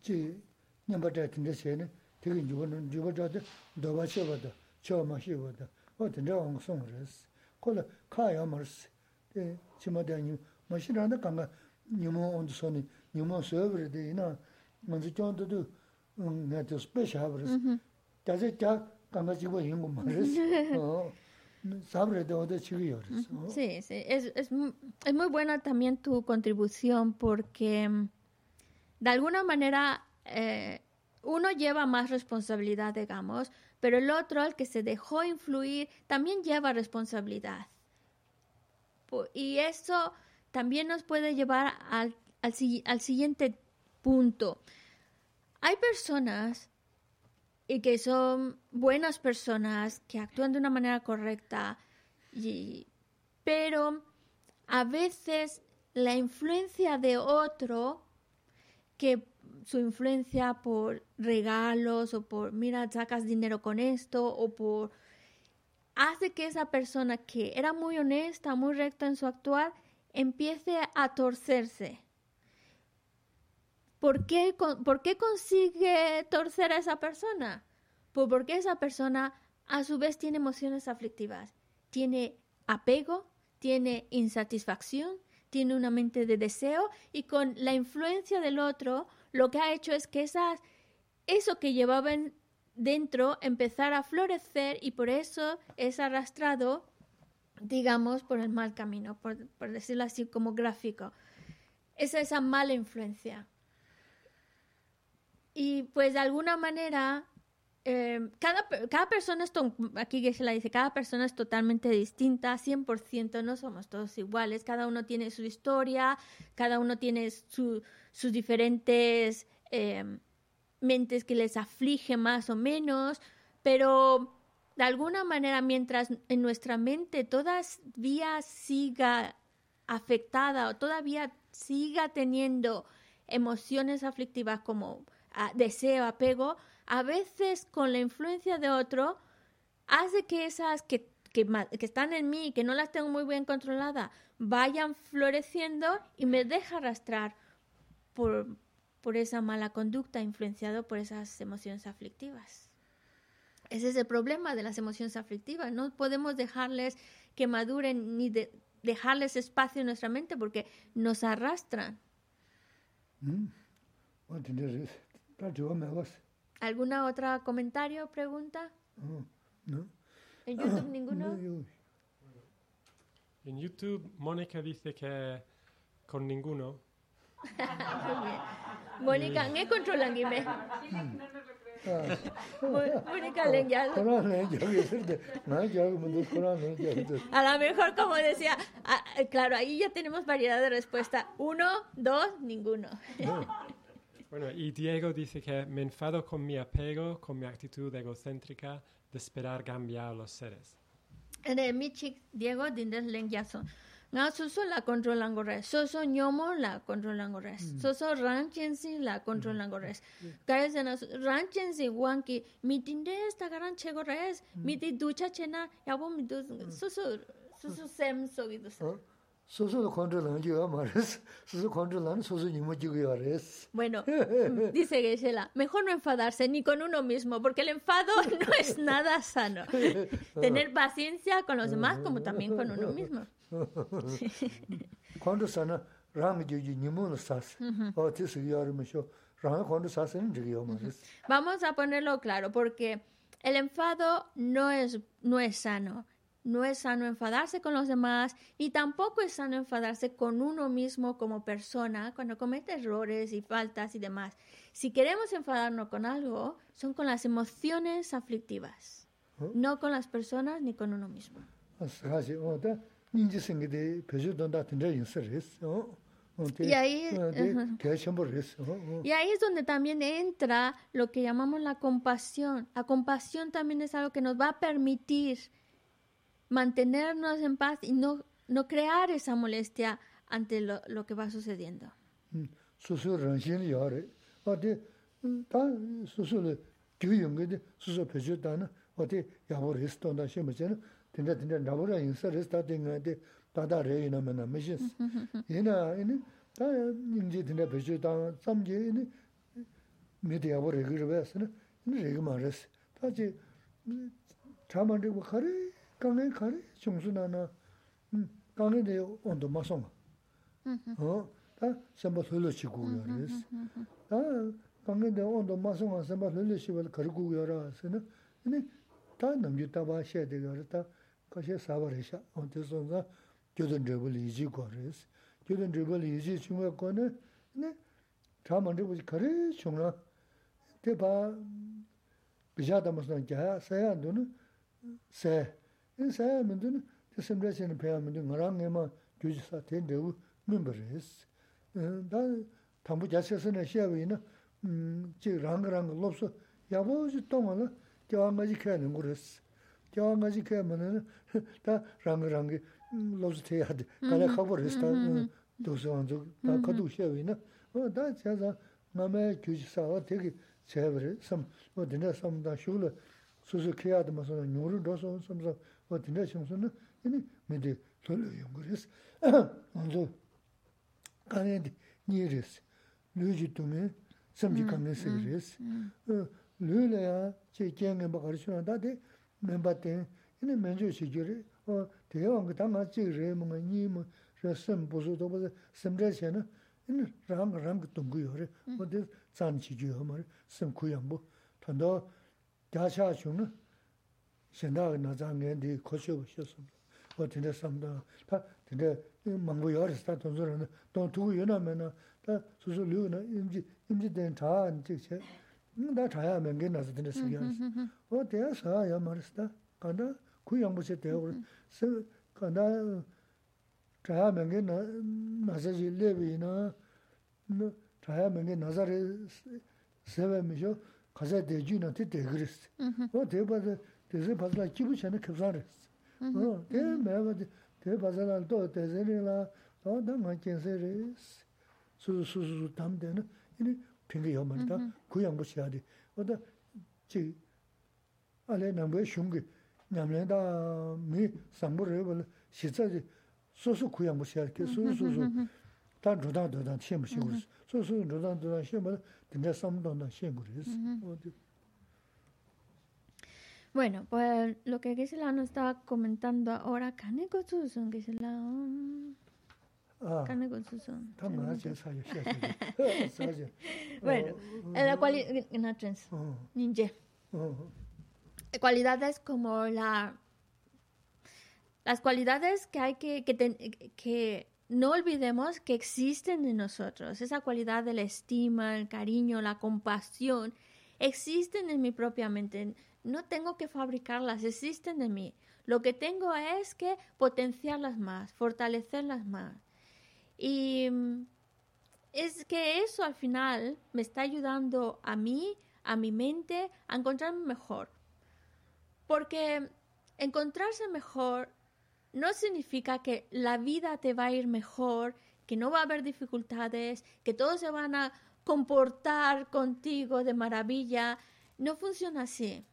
지 님바다 된다 세네. 되게 누군 누군 줘야 돼. 너가 쉬어봐도 저 마시고도 어 된다 왕송 그랬어. 콜라 카야 말스. 예, 지마다니 마시라는 강가 니모 온도 손이 니모 서버데 이나 먼저 좀도 음 내가 스페셜 버스 다제 자 강가 지고 있는 거 말했어 Sí, sí. Es, es, es muy buena también tu contribución porque mm, de alguna manera eh, uno lleva más responsabilidad, digamos, pero el otro, al que se dejó influir, también lleva responsabilidad. Y eso también nos puede llevar al, al siguiente punto. Hay personas y que son buenas personas, que actúan de una manera correcta, y, pero a veces la influencia de otro, que su influencia por regalos o por, mira, sacas dinero con esto o por, hace que esa persona que era muy honesta, muy recta en su actuar, empiece a torcerse. ¿Por qué, con- ¿Por qué consigue torcer a esa persona? Pues porque esa persona a su vez tiene emociones aflictivas. Tiene apego, tiene insatisfacción, tiene una mente de deseo y con la influencia del otro lo que ha hecho es que esas, eso que llevaba en- dentro empezara a florecer y por eso es arrastrado, digamos, por el mal camino, por, por decirlo así como gráfico. Es esa mala influencia. Y pues de alguna manera, eh, cada, cada persona es, aquí que se la dice, cada persona es totalmente distinta, 100%, no somos todos iguales, cada uno tiene su historia, cada uno tiene su- sus diferentes eh, mentes que les aflige más o menos, pero de alguna manera mientras en nuestra mente todavía siga afectada o todavía siga teniendo emociones aflictivas como deseo, apego, a veces con la influencia de otro hace que esas que, que, están en mí que no las tengo muy bien controladas vayan floreciendo y me deja arrastrar por, por esa mala conducta influenciado por esas emociones aflictivas. Ese es el problema de las emociones aflictivas. No podemos dejarles que maduren ni de- dejarles espacio en nuestra mente porque nos arrastran. 음어 ¿Alguna otra comentario o pregunta? No. ¿En YouTube ninguno? En YouTube, Mónica dice que con ninguno. Mónica, ¿qué controlan Guimé? A lo mejor, como decía, ah, claro, ahí ya tenemos variedad de respuesta. Uno, dos, ninguno. Bueno, y Diego dice que me enfado con mi apego, con mi actitud egocéntrica de esperar cambiar a los seres. Eh, Michik, Diego, Dindes Lengyal son. Nga susu la controlan res soso ñomo la controlan res soso ranchensi la controlan res kare sena ranchensi wanki mitinde esta garan chego res miti ducha chena yabo mi du susu susu sem so gitu Bueno, dice Gesela, mejor no enfadarse ni con uno mismo, porque el enfado no es nada sano. Tener paciencia con los demás como también con uno mismo. Cuando sana, Vamos a ponerlo claro, porque el enfado no es, no es sano. No es sano enfadarse con los demás, y tampoco es sano enfadarse con uno mismo como persona cuando comete errores y faltas y demás. Si queremos enfadarnos con algo, son con las emociones aflictivas, no con las personas ni con uno mismo. Y ahí es donde también entra lo que llamamos la compasión. La compasión también es algo que nos va a permitir mantenernos en paz y no, no crear esa molestia ante lo, lo que va sucediendo. 수수 런신 요래. 어디 다 수수를 규용게 수수 표시다는 어디 야보레스 돈다 심으잖아. 된다 된다 나보라 인서레스 다 된가데 다다레 이나면나 메시스. 얘나 이니 다 인지 된다 표시다 삼지 이니 미디어 보레 그러베스네. 이니 레그 말레스. 다지 자만되고 가래 강에 가래 중순하나 음 강에 대 온도 마송 어다 semba 흘러 치고 그래서 아 강에 대 온도 마송 semba 흘러 치고 가르고 그래서는 근데 다 남주다 봐셔야 되거든 거기에 사버리셔 어디서가 교든 저벌 이지 거래스 교든 저벌 이지 중에 거는 네 자만데 보지 가래 중나 대바 비자다 무슨 게 사야도는 세 인 사람들은 그 심리적인 배움은 뭐랑에만 교지사 된대고 멤버스 다 담부 자체에서는 시합이나 음 지랑랑 롭서 야보지 동안은 겨안가지 캐는 그랬어 겨안가지 캐면은 다 랑랑 롭서 돼야 돼 가래 커버했다 도서원도 다 가도 시합이나 어다 제가 남의 교지사가 되게 제발 섬 어디나 섬다 쇼를 수수 캐야도 무슨 요를 넣어서 섬서 어디 내 청소는 이니 메디 돌려 연구했어. 먼저 간에디 니르스. 류지 동에 섬지 강에서 그랬어. 어 류래야 제 경에 뭐 가르치나 다데 멤버때 이니 먼저 시절에 어 대왕 그 당아 지르 뭐 니뭐 저섬 보수도 보다 섬자세는 이니 랑랑 그 동구요래. 어디 잔치지요 말 섬구양보 단도 다샤 주는 shendaa nazaa ngen dii koshio wa shio sumdo. O tinda samdaa, ta tinda eh, mangbo yaris ta tonzo rana, tong tuku yuna me na, ta susu liu na imji, imji ten chaa an chik che, mm, da chaya me ngen nasa tinda sikya rasi. O teya saa ya maris ta, kanda ku yangbo che teya kuru, se kanda chaya me ngen nasa ji lebi na, chaya me ngen nasa re sewe mi shio, kaza deju na ti degrisi. Mm-hmm. O teya pa 대세 받으라 기부 전에 급사를 어 대매가 대 받으라 또 대세리라 어 너무 괜찮으리 수수수 담대는 이니 핑계 요만다 구양 보셔야 돼 어다 지 알레 남배 슝게 냠래다 미 삼부를 볼 시자지 소소 구양 보셔야 돼 소소소 다 조다 조다 시험 시고 소소 조다 조다 시험 근데 삼도나 시험 그랬어 어디 Bueno, pues lo que Gisela nos estaba comentando ahora, Kaneko Susun, Gisela. Kaneko Susun. Bueno, la cualidad, ninja. Cualidades como la, las cualidades que hay que, que, que no olvidemos que existen en nosotros. Esa cualidad de la estima, el cariño, la compasión, existen en mi propia mente no tengo que fabricarlas, existen en mí. Lo que tengo es que potenciarlas más, fortalecerlas más. Y mm, es que eso al final me está ayudando a mí, a mi mente, a encontrarme mejor. Porque encontrarse mejor no significa que la vida te va a ir mejor, que no va a haber dificultades, que todos se van a comportar contigo de maravilla. No funciona así.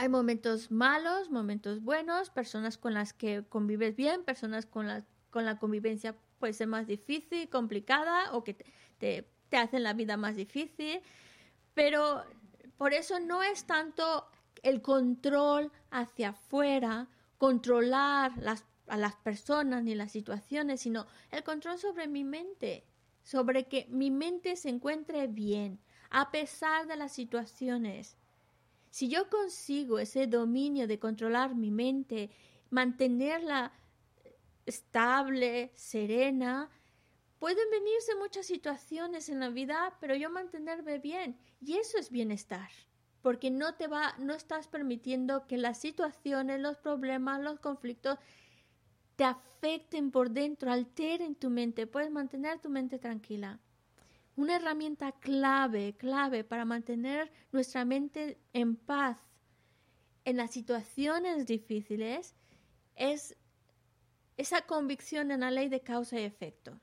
Hay momentos malos, momentos buenos, personas con las que convives bien, personas con, las con la convivencia puede ser más difícil, complicada o que te, hacen la vida más difícil. Pero por eso no es tanto el control hacia afuera, controlar las, a las personas ni las situaciones, sino el control sobre mi mente, sobre que mi mente se encuentre bien a pesar de las situaciones. Si yo consigo ese dominio de controlar mi mente, mantenerla estable, serena, pueden venirse muchas situaciones en la vida, pero yo mantenerme bien. Y eso es bienestar porque no te va, no estás permitiendo que las situaciones, los problemas, los conflictos te afecten por dentro, alteren tu mente, puedes mantener tu mente tranquila. Una herramienta clave, clave para mantener nuestra mente en paz en las situaciones difíciles es esa convicción en la ley de causa y efecto.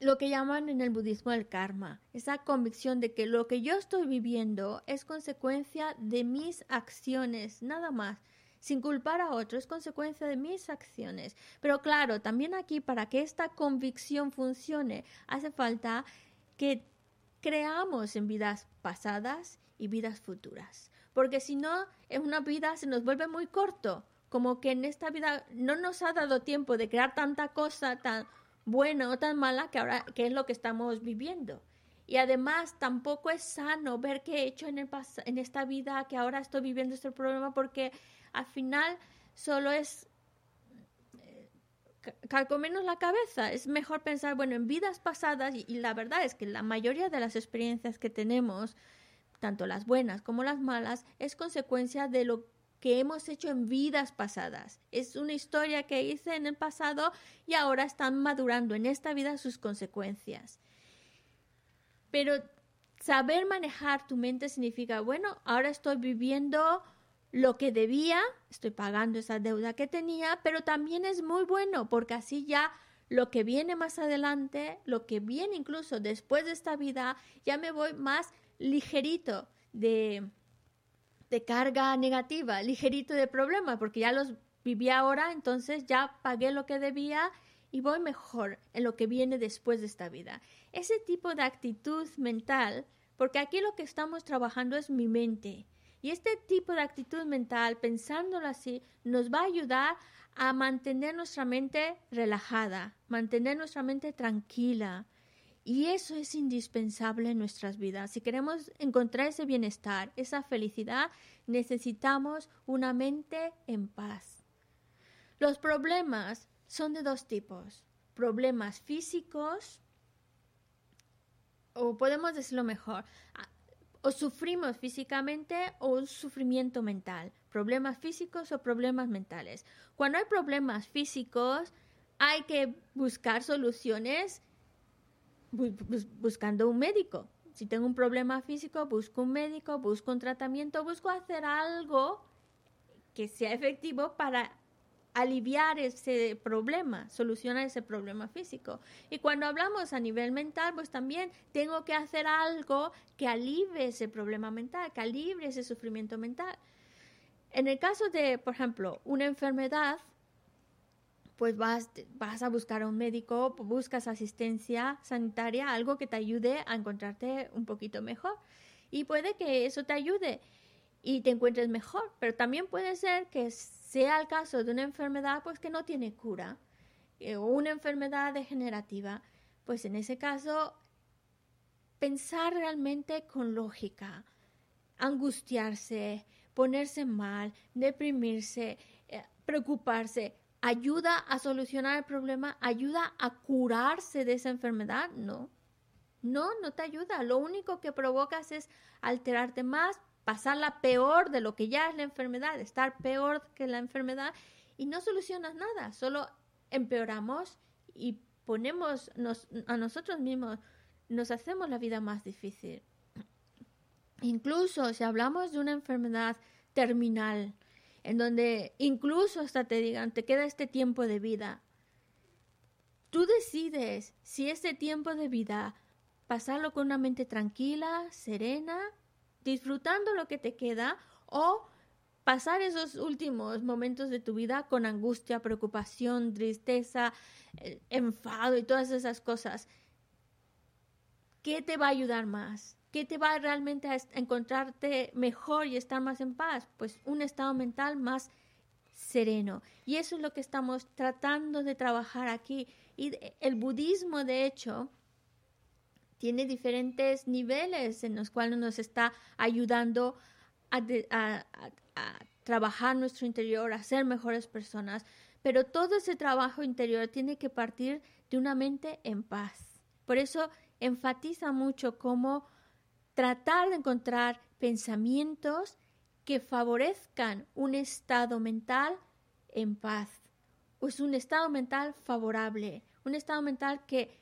Lo que llaman en el budismo el karma, esa convicción de que lo que yo estoy viviendo es consecuencia de mis acciones, nada más, sin culpar a otro, es consecuencia de mis acciones. Pero claro, también aquí para que esta convicción funcione, hace falta que creamos en vidas pasadas y vidas futuras, porque si no, en una vida se nos vuelve muy corto, como que en esta vida no nos ha dado tiempo de crear tanta cosa, tan buena o tan mala que ahora que es lo que estamos viviendo. Y además tampoco es sano ver qué he hecho en, el en esta vida que ahora estoy viviendo este problema porque al final solo es eh, menos la cabeza. Es mejor pensar, bueno, en vidas pasadas y, y la verdad es que la mayoría de las experiencias que tenemos, tanto las buenas como las malas, es consecuencia de lo que hemos hecho en vidas pasadas. Es una historia que hice en el pasado y ahora están madurando en esta vida sus consecuencias. Pero saber manejar tu mente significa, bueno, ahora estoy viviendo lo que debía, estoy pagando esa deuda que tenía, pero también es muy bueno porque así ya lo que viene más adelante, lo que viene incluso después de esta vida, ya me voy más ligerito de, de carga negativa, ligerito de problemas, porque ya los viví ahora, entonces ya pagué lo que debía y voy mejor en lo que viene después de esta vida. Ese tipo de actitud mental, porque aquí lo que estamos trabajando es mi mente. Y este tipo de actitud mental, pensándolo así, nos va a ayudar a mantener nuestra mente relajada, mantener nuestra mente tranquila, y eso es indispensable en nuestras vidas. Si queremos encontrar ese bienestar, esa felicidad, necesitamos una mente en paz. Los problemas son de dos tipos. Problemas físicos, o podemos decirlo mejor, o sufrimos físicamente o un sufrimiento mental. Problemas físicos o problemas mentales. Cuando hay problemas físicos, hay que buscar soluciones buscando un médico. Si tengo un problema físico, busco un médico, busco un tratamiento, busco hacer algo que sea efectivo para aliviar ese problema, solucionar ese problema físico. Y cuando hablamos a nivel mental, pues también tengo que hacer algo que alivie ese problema mental, que alivie ese sufrimiento mental. En el caso de, por ejemplo, una enfermedad, pues vas, vas a buscar a un médico, buscas asistencia sanitaria, algo que te ayude a encontrarte un poquito mejor. Y puede que eso te ayude y te encuentres mejor, pero también puede ser que sea el caso de una enfermedad pues que no tiene cura eh, o una enfermedad degenerativa, pues en ese caso pensar realmente con lógica, angustiarse, ponerse mal, deprimirse, eh, preocuparse, ayuda a solucionar el problema, ayuda a curarse de esa enfermedad, no. No, no te ayuda. Lo único que provocas es alterarte más, pasarla peor de lo que ya es la enfermedad, estar peor que la enfermedad y no solucionas nada, solo empeoramos y ponemos a nosotros mismos, nos hacemos la vida más difícil. Incluso si hablamos de una enfermedad terminal, en donde incluso hasta te digan, te queda este tiempo de vida. Tú decides si este tiempo de vida pasarlo con una mente tranquila, serena, disfrutando lo que te queda o pasar esos últimos momentos de tu vida con angustia, preocupación, tristeza, eh, enfado y todas esas cosas. ¿Qué te va a ayudar más? ¿Qué te va realmente a encontrarte mejor y estar más en paz? Pues un estado mental más sereno. Y eso es lo que estamos tratando de trabajar aquí. Y el budismo, de hecho, tiene diferentes niveles en los cuales nos está ayudando a, trabajar nuestro interior, a ser mejores personas. Pero todo ese trabajo interior tiene que partir de una mente en paz. Por eso enfatiza mucho cómo tratar de encontrar pensamientos que favorezcan un estado mental en paz. Es un estado mental favorable, un estado mental que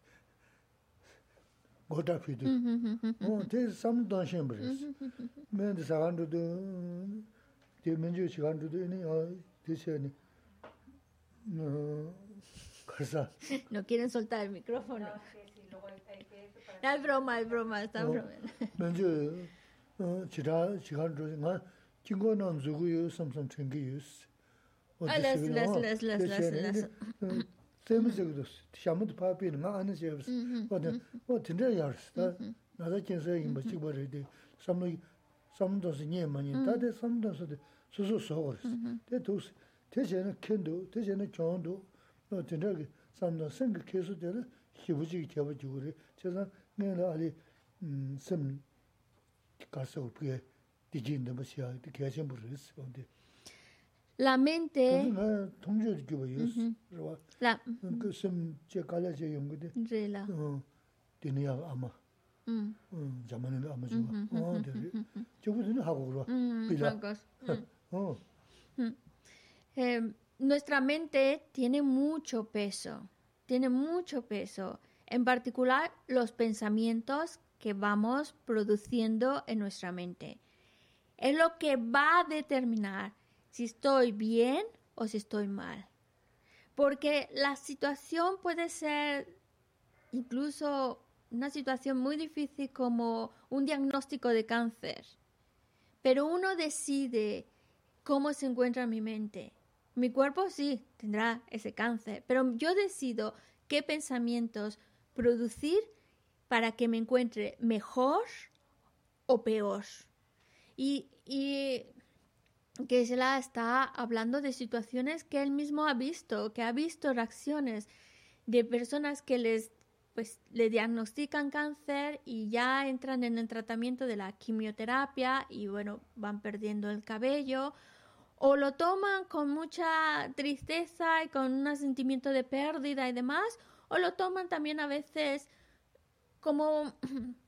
goda pidu. Mm-hmm, mm-hmm, mm-hmm, te samu danshin baris. Men de sagan dudu, te menjiyo chigan dudu, te chayani, karsa. No quieren soltar el micrófono. No, es broma, es broma, está broma. Menjiyo chira chigan dudu, nga jingo nam zugu yu samsam chengi yus. Las, las, las, las, las, las. 세미 저거스 샤무도 파피는 나 아는 저거스 어디 어 진짜 야르스다 나다 진짜 이 뭐지 버리데 삼로 삼도스 니 많이 다데 삼도스 수수 소거스 데 도스 대제는 켄도 대제는 정도 어 진짜 삼도 생각 계속 되는 희부지 되어 주고래 제가 내가 알이 음셈 가서 어떻게 디진데 뭐시야 이렇게 하신 분이 있는데 La mente. nuestra mente tiene mucho peso, tiene mucho peso, en particular los pensamientos que vamos produciendo en nuestra mente. Es lo que va a determinar si estoy bien o si estoy mal. Porque la situación puede ser incluso una situación muy difícil como un diagnóstico de cáncer. Pero uno decide cómo se encuentra mi mente. Mi cuerpo sí tendrá ese cáncer, pero yo decido qué pensamientos producir para que me encuentre mejor o peor. Y, y que se la está hablando de situaciones que él mismo ha visto, que ha visto reacciones de personas que les pues le diagnostican cáncer y ya entran en el tratamiento de la quimioterapia y bueno, van perdiendo el cabello o lo toman con mucha tristeza y con un sentimiento de pérdida y demás, o lo toman también a veces como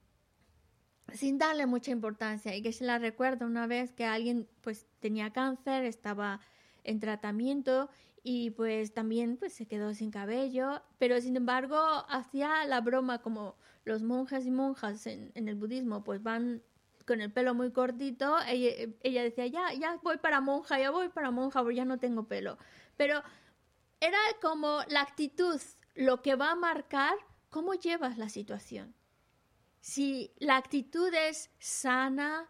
sin darle mucha importancia y que se la recuerda una vez que alguien pues tenía cáncer, estaba en tratamiento y pues también pues se quedó sin cabello, pero sin embargo hacía la broma como los monjes y monjas en, el budismo pues van con el pelo muy cortito, ella, decía, ya, ya voy para monja, ya voy para monja, porque ya no tengo pelo. Pero era como la actitud, lo que va a marcar ¿Cómo llevas la situación? Si la actitud es sana,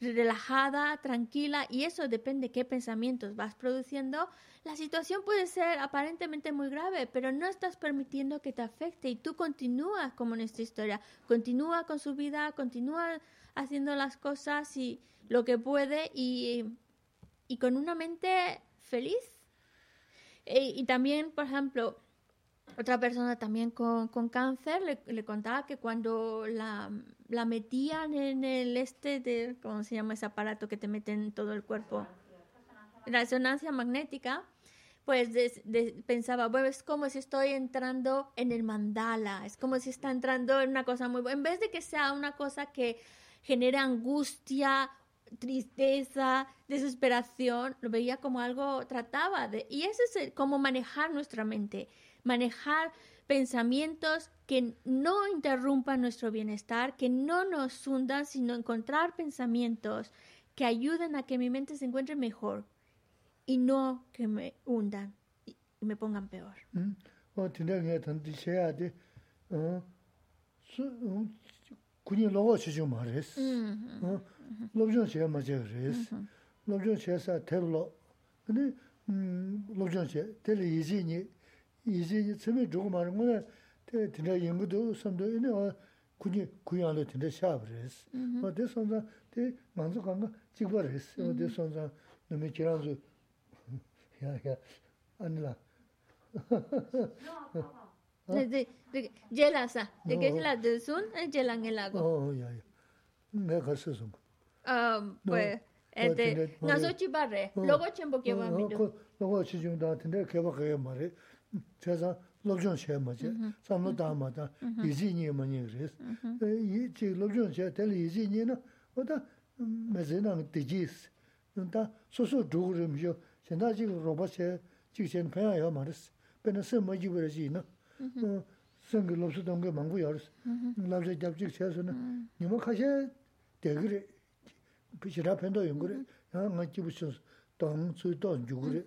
relajada, tranquila, y eso depende de qué pensamientos vas produciendo, la situación puede ser aparentemente muy grave, pero no estás permitiendo que te afecte y tú continúas como en esta historia, continúa con su vida, continúa haciendo las cosas y lo que puede y, con una mente feliz. E, y también, por ejemplo, otra persona también con, cáncer le, contaba que cuando la, metían en el este de, ¿cómo se llama ese aparato que te mete en todo el cuerpo? Resonancia magnética. pues pensaba, bueno, es como si estoy entrando en el mandala, es como si está entrando en una cosa muy en vez de que sea una cosa que genera angustia, tristeza, desesperación, lo veía como algo, trataba de, y ese es el- cómo manejar nuestra mente, manejar pensamientos que no interrumpan nuestro bienestar, que no nos hundan, sino encontrar pensamientos que ayuden a que mi mente se encuentre mejor y no que me hundan y me pongan peor. 음. 어 tindā ngā tāndi shēyā di, 어, su, 음, kuñi lōgō chichū mā rēs. 어, lōbzhōng shēyā mā chē rēs. lōbzhōng shēyā sā tēr lō. 근데, 음, lōbzhōng shēyā, tēr yīzī nī, yīzī nī tsime chūgō mā rē, ngō tē tindā yīnggū samdō, inē wā kuñi kuñā lō tindā shā rēs. 어, tē sōnsā, tē ngānsu kāngā chīkba rēs. 어, tē sōnsā, nōmi kirānsu, 야, 야, 아니라. De- de- de- Yela sa, de que No. es la de Sun, es Yela en el lago. 어, 야, 야. 내가 갔어, 좀. Ah, pues, este, tiene- no vale. soy chibarre, 어, luego chembo que 어, va a 어, mirar. 그 로고 지중다한테 개박하게 말해. 제가 롭존 쉐마제 삼로 다마다 이지니 뭐니 그래서 이 지금 롭존 쉐 텔리 이지니는 어다 메제나 디지스. 근데 소소 두그름죠. 제가 지금 로봇에 지금 배워요 말았어. 베너스 뭐지 그러지나 생글 롭스 동게 망고 열었어. 랍제 잡직 쉐서는 니모 카셰 대그레 비시라 팬도 연구를 야 맞지 부셔 동 수도 연구를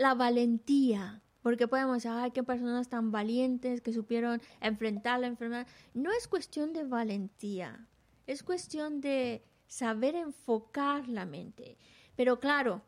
la valentía, porque podemos decir, ay, qué personas tan valientes que supieron enfrentar la enfermedad. No es cuestión de valentía, es cuestión de saber enfocar la mente. Pero claro,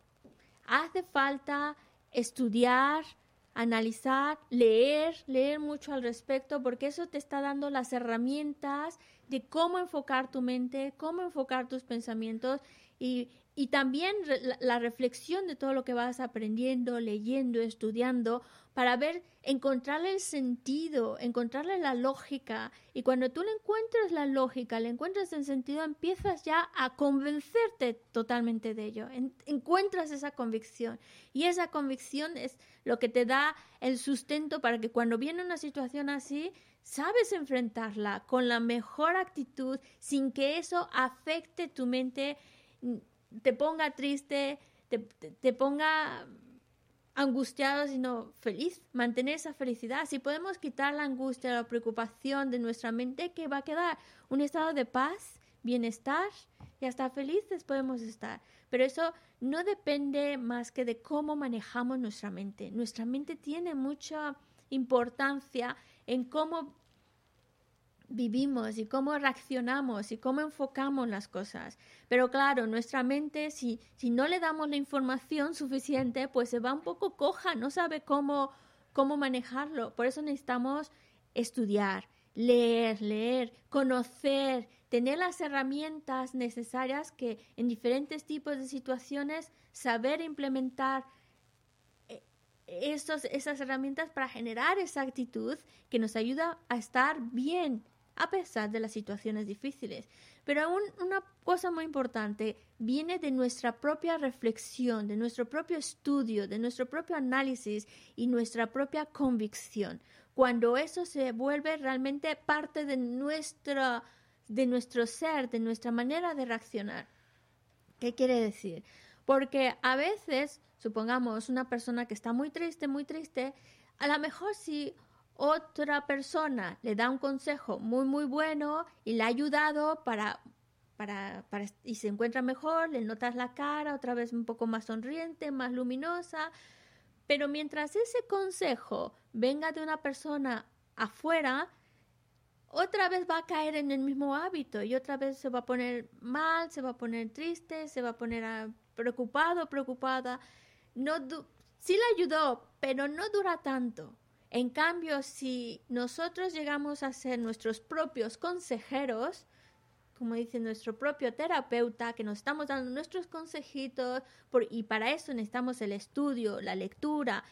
hace falta estudiar, analizar, leer, leer mucho al respecto, porque eso te está dando las herramientas de cómo enfocar tu mente, cómo enfocar tus pensamientos y, y también la, reflexión de todo lo que vas aprendiendo, leyendo, estudiando, para ver, encontrarle el sentido, encontrarle la lógica. Y cuando tú le encuentres la lógica, le encuentras el sentido, empiezas ya a convencerte totalmente de ello. En- encuentras esa convicción. Y esa convicción es lo que te da el sustento para que cuando viene una situación así, sabes enfrentarla con la mejor actitud, sin que eso afecte tu mente, mm, te ponga triste, te, ponga angustiado, sino feliz, mantener esa felicidad. Si podemos quitar la angustia, la preocupación de nuestra mente, ¿qué va a quedar? Un estado de paz, bienestar y hasta felices podemos estar. Pero eso no depende más que de cómo manejamos nuestra mente. Nuestra mente tiene mucha importancia en cómo vivimos y cómo reaccionamos y cómo enfocamos las cosas. Pero claro, nuestra mente, si, si no le damos la información suficiente, pues se va un poco coja, no sabe cómo, cómo manejarlo. Por eso necesitamos estudiar, leer, leer, conocer, tener las herramientas necesarias que en diferentes tipos de situaciones saber implementar eh, esos, esas herramientas para generar esa actitud que nos ayuda a estar bien a pesar de las situaciones difíciles. Pero aún una cosa muy importante viene de nuestra propia reflexión, de nuestro propio estudio, de nuestro propio análisis y nuestra propia convicción. Cuando eso se vuelve realmente parte de nuestra de nuestro ser, de nuestra manera de reaccionar. ¿Qué quiere decir? Porque a veces, supongamos, una persona que está muy triste, muy triste, a lo mejor si otra persona le da un consejo muy, muy bueno y le ha ayudado para, para, y se encuentra mejor, le notas la cara otra vez un poco más sonriente, más luminosa, pero mientras ese consejo venga de una persona afuera, otra vez va a caer en el mismo hábito y otra vez se va a poner mal, se va a poner triste, se va a poner ah, preocupado, preocupada. No sí le ayudó, pero no dura tanto. En cambio, si nosotros llegamos a ser nuestros propios consejeros, como dice nuestro propio terapeuta, que nos estamos dando nuestros consejitos, y para eso necesitamos el estudio, la lectura,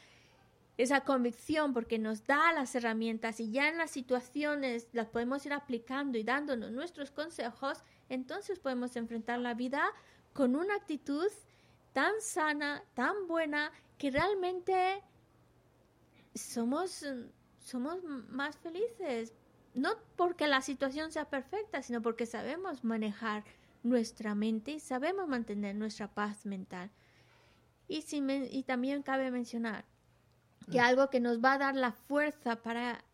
esa convicción, porque nos da las herramientas y ya en las situaciones las podemos ir aplicando y dándonos nuestros consejos, entonces podemos enfrentar la vida con una actitud tan sana, tan buena, que realmente somos, somos más felices. No porque la situación sea perfecta, sino porque sabemos manejar nuestra mente y sabemos mantener nuestra paz mental. Y, si y también cabe mencionar que algo que nos va a dar la fuerza para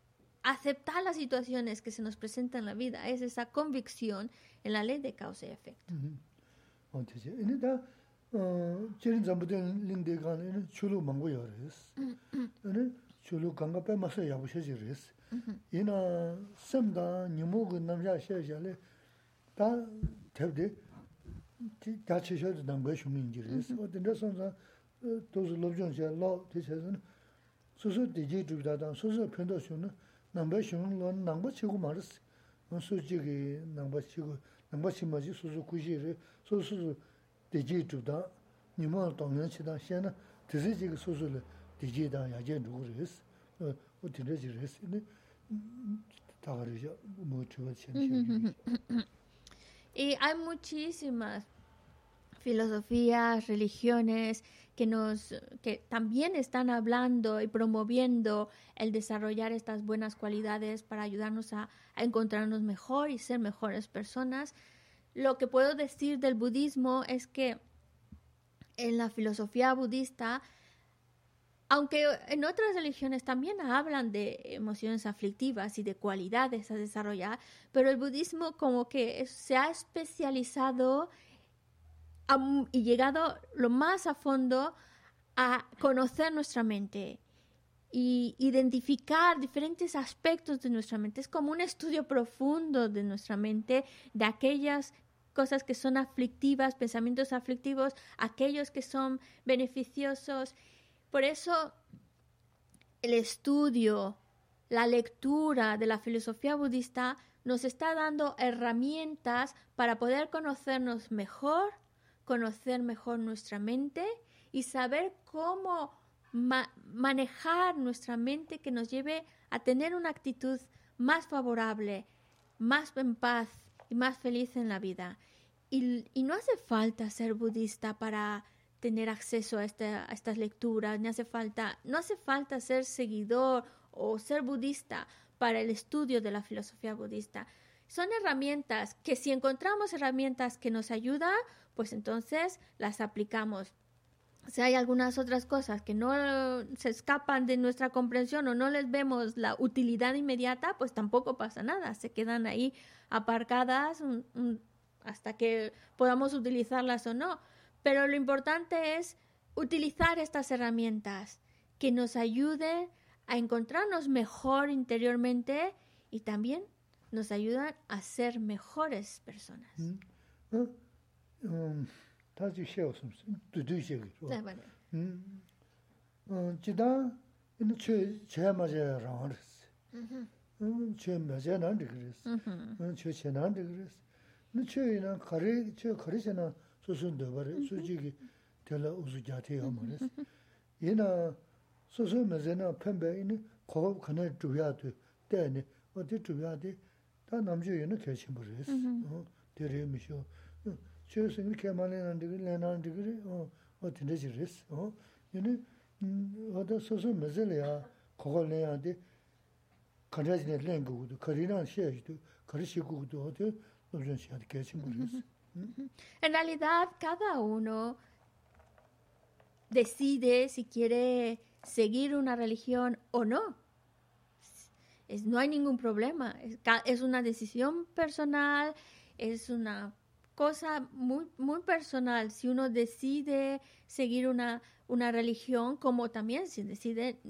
aceptar las situaciones que se nos presentan en la vida es esa convicción en la ley de causa y efecto. chulu ganga pe masa yabu shechi res. Ina semda nimu gu namsha shechi ale, ta tebdi, ta chi shechi namga shungi ingi res. O dinda sonza, tozu lobchon she, lo, ti shechi, susu diji dhubda dan, susu pendo shungi, namga shungi lo, namga chigu ma res. Susu jigi namga chigu, namga chimaji susu kushi re, susu diji dhubda, nimu al tongyan chidan, shena, tizi jigi susu le, 럽존셔 로 대체는 소소 디지 주다다 소소 편도 쇼는 남거 shum로 남거 치고 말았어. 어 솔직히 남거 치고 남거 치마지 소소 구시를 소소 디지 주다 니모 동년 치다 현은 드세지 그 소소를 디지다 야제 누구레스. 어 어디래지레스. 네 다 그러죠. 뭐 주가 chen Y hay muchísimas filosofías, religiones que nos que también están hablando y promoviendo el desarrollar estas buenas cualidades para ayudarnos a, a encontrarnos mejor y ser mejores personas. Lo que puedo decir del budismo es que en la filosofía budista aunque en otras religiones también hablan de emociones aflictivas y de cualidades a desarrollar, pero el budismo como que se ha especializado y llegado lo más a fondo a conocer nuestra mente y identificar diferentes aspectos de nuestra mente. Es como un estudio profundo de nuestra mente, de aquellas cosas que son aflictivas, pensamientos aflictivos, aquellos que son beneficiosos. Por eso el estudio, la lectura de la filosofía budista nos está dando herramientas para poder conocernos mejor, conocer mejor nuestra mente y saber cómo ma- manejar nuestra mente que nos lleve a tener una actitud más favorable, más en paz y más feliz en la vida. Y no hace falta ser budista para tener acceso a, esta- a estas lecturas, ni hace falta, no hace falta ser seguidor o ser budista para el estudio de la filosofía budista. Son herramientas que si encontramos herramientas que nos ayudan, pues entonces las aplicamos. Si hay algunas otras cosas que no se escapan de nuestra comprensión o no les vemos la utilidad inmediata, pues tampoco pasa nada. Se quedan ahí aparcadas hasta que podamos utilizarlas o no. Pero lo importante es utilizar estas herramientas que nos ayuden a encontrarnos mejor interiormente y también nos ayudan a ser mejores personas. Mm. Um. 이제 최 제마제 라르스. 음, 최 맞아난 그랬어. 음, 최 제난 그랬어. 근데 최이나 가리 최 가리잖아. 소소도 버리 솔직히 될라 우주자태요 말했어. 얘나 소소 맞아나 펜베이는 거 그네 주야도 때네. 어디 주야도 다 남주에는 계신 버렸어. 어, 데레미쇼. 저 생일 개만에는 되게 내나는 되게 어, 어 되지랬어. 어. 얘네 음, 어디 소소 맞을이야. 그걸 내야 돼. 가라지네 랭고도 거리나 시에도 거리시고도 어디 무슨 시한테 계신 버렸어. En realidad, cada uno decide si quiere seguir una religión o no. No hay ningún problema. Es una decisión personal, es una cosa muy, muy personal. Si uno decide seguir una, una religión, como también si decide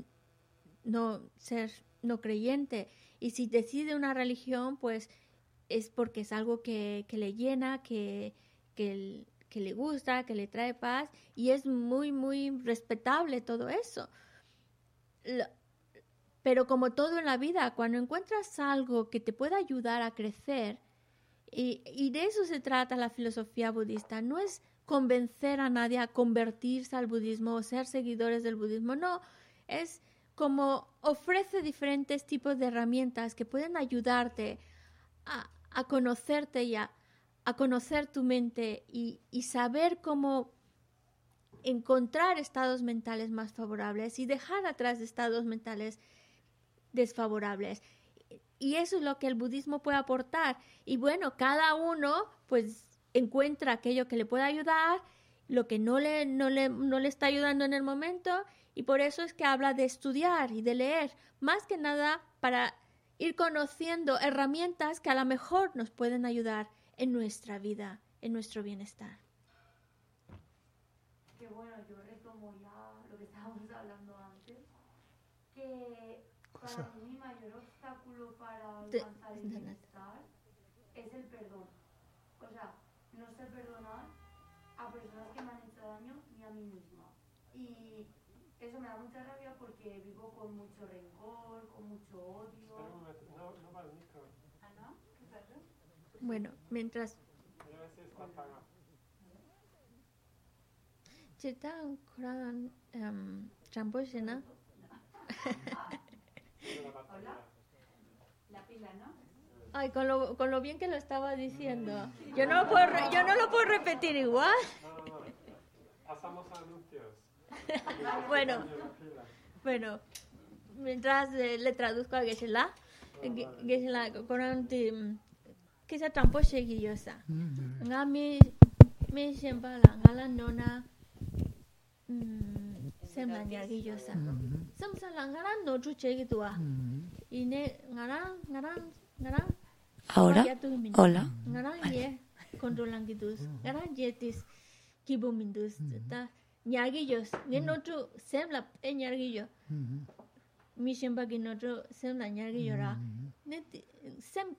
no ser no creyente. Y si decide una religión, pues es porque es algo que, que le llena, que, que, le gusta, que le trae paz y es muy, muy respetable todo eso. Pero como todo en la vida, cuando encuentras algo que te pueda ayudar a crecer, y, y de eso se trata la filosofía budista, no es convencer a nadie a convertirse al budismo o ser seguidores del budismo, no, es como ofrece diferentes tipos de herramientas que pueden ayudarte a, a conocerte y a, conocer tu mente y, y saber cómo encontrar estados mentales más favorables y dejar atrás estados mentales desfavorables. Y eso es lo que el budismo puede aportar. Y bueno, cada uno pues encuentra aquello que le puede ayudar, lo que no le, no le, no le está ayudando en el momento, y por eso es que habla de estudiar y de leer, más que nada para ir conociendo herramientas que a lo mejor nos pueden ayudar en nuestra vida, en nuestro bienestar. Que bueno, yo retomo ya lo que estábamos hablando antes, que para mí mi mayor obstáculo para alcanzar el bienestar es el perdón. O sea, no sé perdonar a personas que me han hecho daño ni a mí misma. Y eso me da mucha rabia porque vivo con mucho rencor, con mucho odio. momento, no, no va el micro. ¿Ah, no? ¿Qué pasa? Bueno, mientras Mira a ver si está apagado. Chitan Koran um, Rinpoche, ¿no? Mira la batería. La pila, ¿no? Ay, con lo, con lo bien que lo estaba diciendo. Yo no lo puedo, re- yo no lo puedo repetir igual. Pasamos a anuncios. Bueno, bueno. Mientras eh, le traduzco a Geshe-la, Ge- Geshe-la Koran kisa tampo sheki yosa. Mm-hmm. Nga mi mi shenpa la nga la nona mm, semla nyagi yosa. Mm-hmm. Samsa la nga la nochu cheki tuwa mm-hmm. ine nga la nga la nga la ahora? hola? Nga la ye controlan kitus nga la ye tis kibu mindus ta nyagi yos. Ne nochu semla pe nyagi yo. Mi shenpa ki nochu semla nyagi yo ra. Ne sem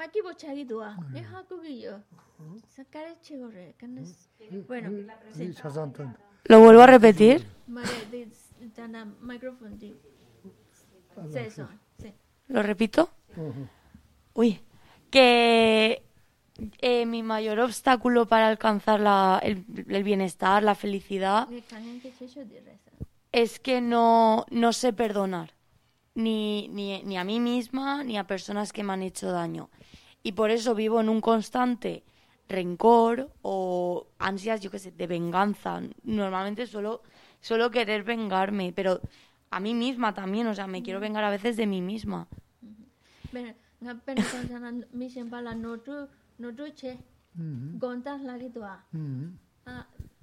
Maki bochagi dua. Ne haku guillo. Sacar el chigorre. Bueno. Sí. ¿Lo vuelvo a repetir? ¿Lo repito? Uy. Que eh, mi mayor obstáculo para alcanzar la, el, el, bienestar, la felicidad, es que no, no sé perdonar. Ni, ni, ni, a mí misma ni a personas que me han hecho daño. Y por eso vivo en un constante rencor o ansias, yo qué sé, de venganza. Normalmente suelo, suelo querer vengarme, pero a mí misma también, o sea, me quiero vengar a veces de mí misma.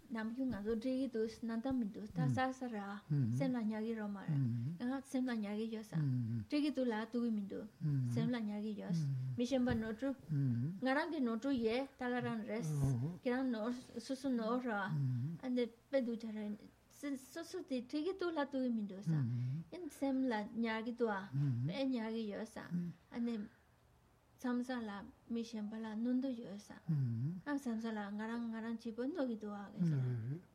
남규 나도 제기 도스 난다 민도스 다 사사라 셈라 냐기 로마라 아 셈라 냐기 요사 제기 둘라 두기 민도 셈라 냐기 요스 미션 바 노트 나랑 게 노트 예 달라란 레스 그냥 노 수수 노라 안데 빼두 자라 소소 데 제기 둘라 두기 민도사 인 셈라 냐기 도아 빼 냐기 요사 안데 samsa la mi shenpa la nundu yuwa sa am samsa la ngarang ngarang chibo nogi duwa ga sa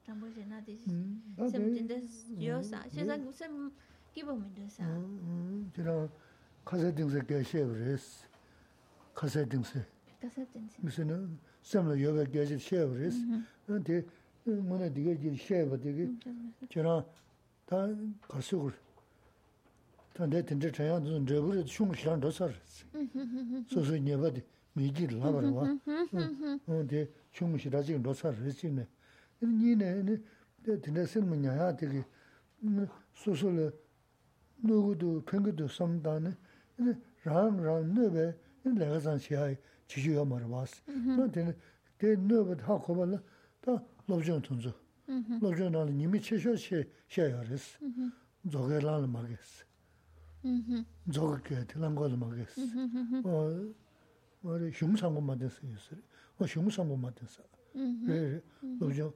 tambo she na di sem jinda yuwa sa she sa sem kibo mi duwa sa jira kase dingse kya sheb res kase dingse kase dingse misi na sem la yuwa kya sheb sheb res di mana diga jir sheba diga jira ta kasukur 근데 뭐나 디게 지 셰브 디게 지나 다 가수글 단데 된데 저야 좀 저부를 흉시랑 더 살았어 소소 녀바디 미지 라바라 와 근데 흉시라 지금 더 살았지네 니네 네 된데 셈냐야 되게 소소를 누구도 팽거도 섬다네 랑랑 너베 내가 산시야 지주가 말아 왔어 너한테는 대 너베 다 고발라 다 로전 tunzu 로전 날 님이 최셔 시 셔야레스 저게라는 말겠어 저게 되는 걸 말겠어 어 머리 흉상고만 됐어요 어 흉상고만 됐어 네 로전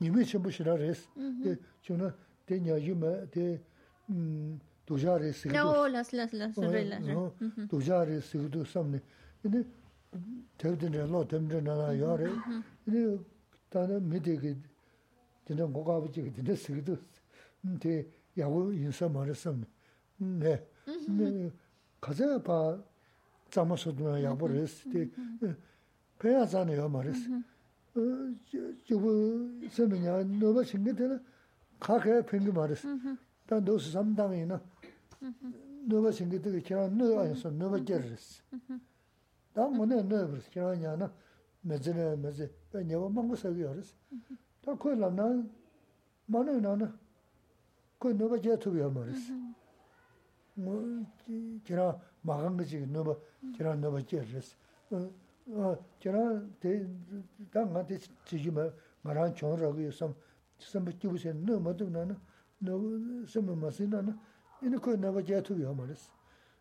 님이 전부 시라레스 네 저는 대냐지마 대음 도자레스 no las las las re las re 도자리 쓰고도 섬네 근데 대든에 로 됨든에 나 요래 근데 다나 미디게 진짜 뭐가 아버지가 진짜 쓰기도 근데 야구 인사 말했어 네 네. 가자 봐 잠어서도 야구를 했을 때 배야잖아요 말했어 어 저거 세면야 너가 생겼잖아 가게 팽이 말했어 다 너스 삼당이나 너가 생겼듯이 그냥 너 아니었어 너가 깨르랬어 다 뭐네 너 그랬어 그냥 매제네 매제 내가 망고 사기 알았어 다 그걸 나 만에 나나 그 너가 제토비야 말했어 뭐 제가 막은 거지 너가 제가 너가 깨르랬어 어 제가 대 당한테 지지마 말한 정라고 해서 선배 끼부세 너 뭐도 나는 너 선배 마시나나 이거 그 너가 제토비야 말했어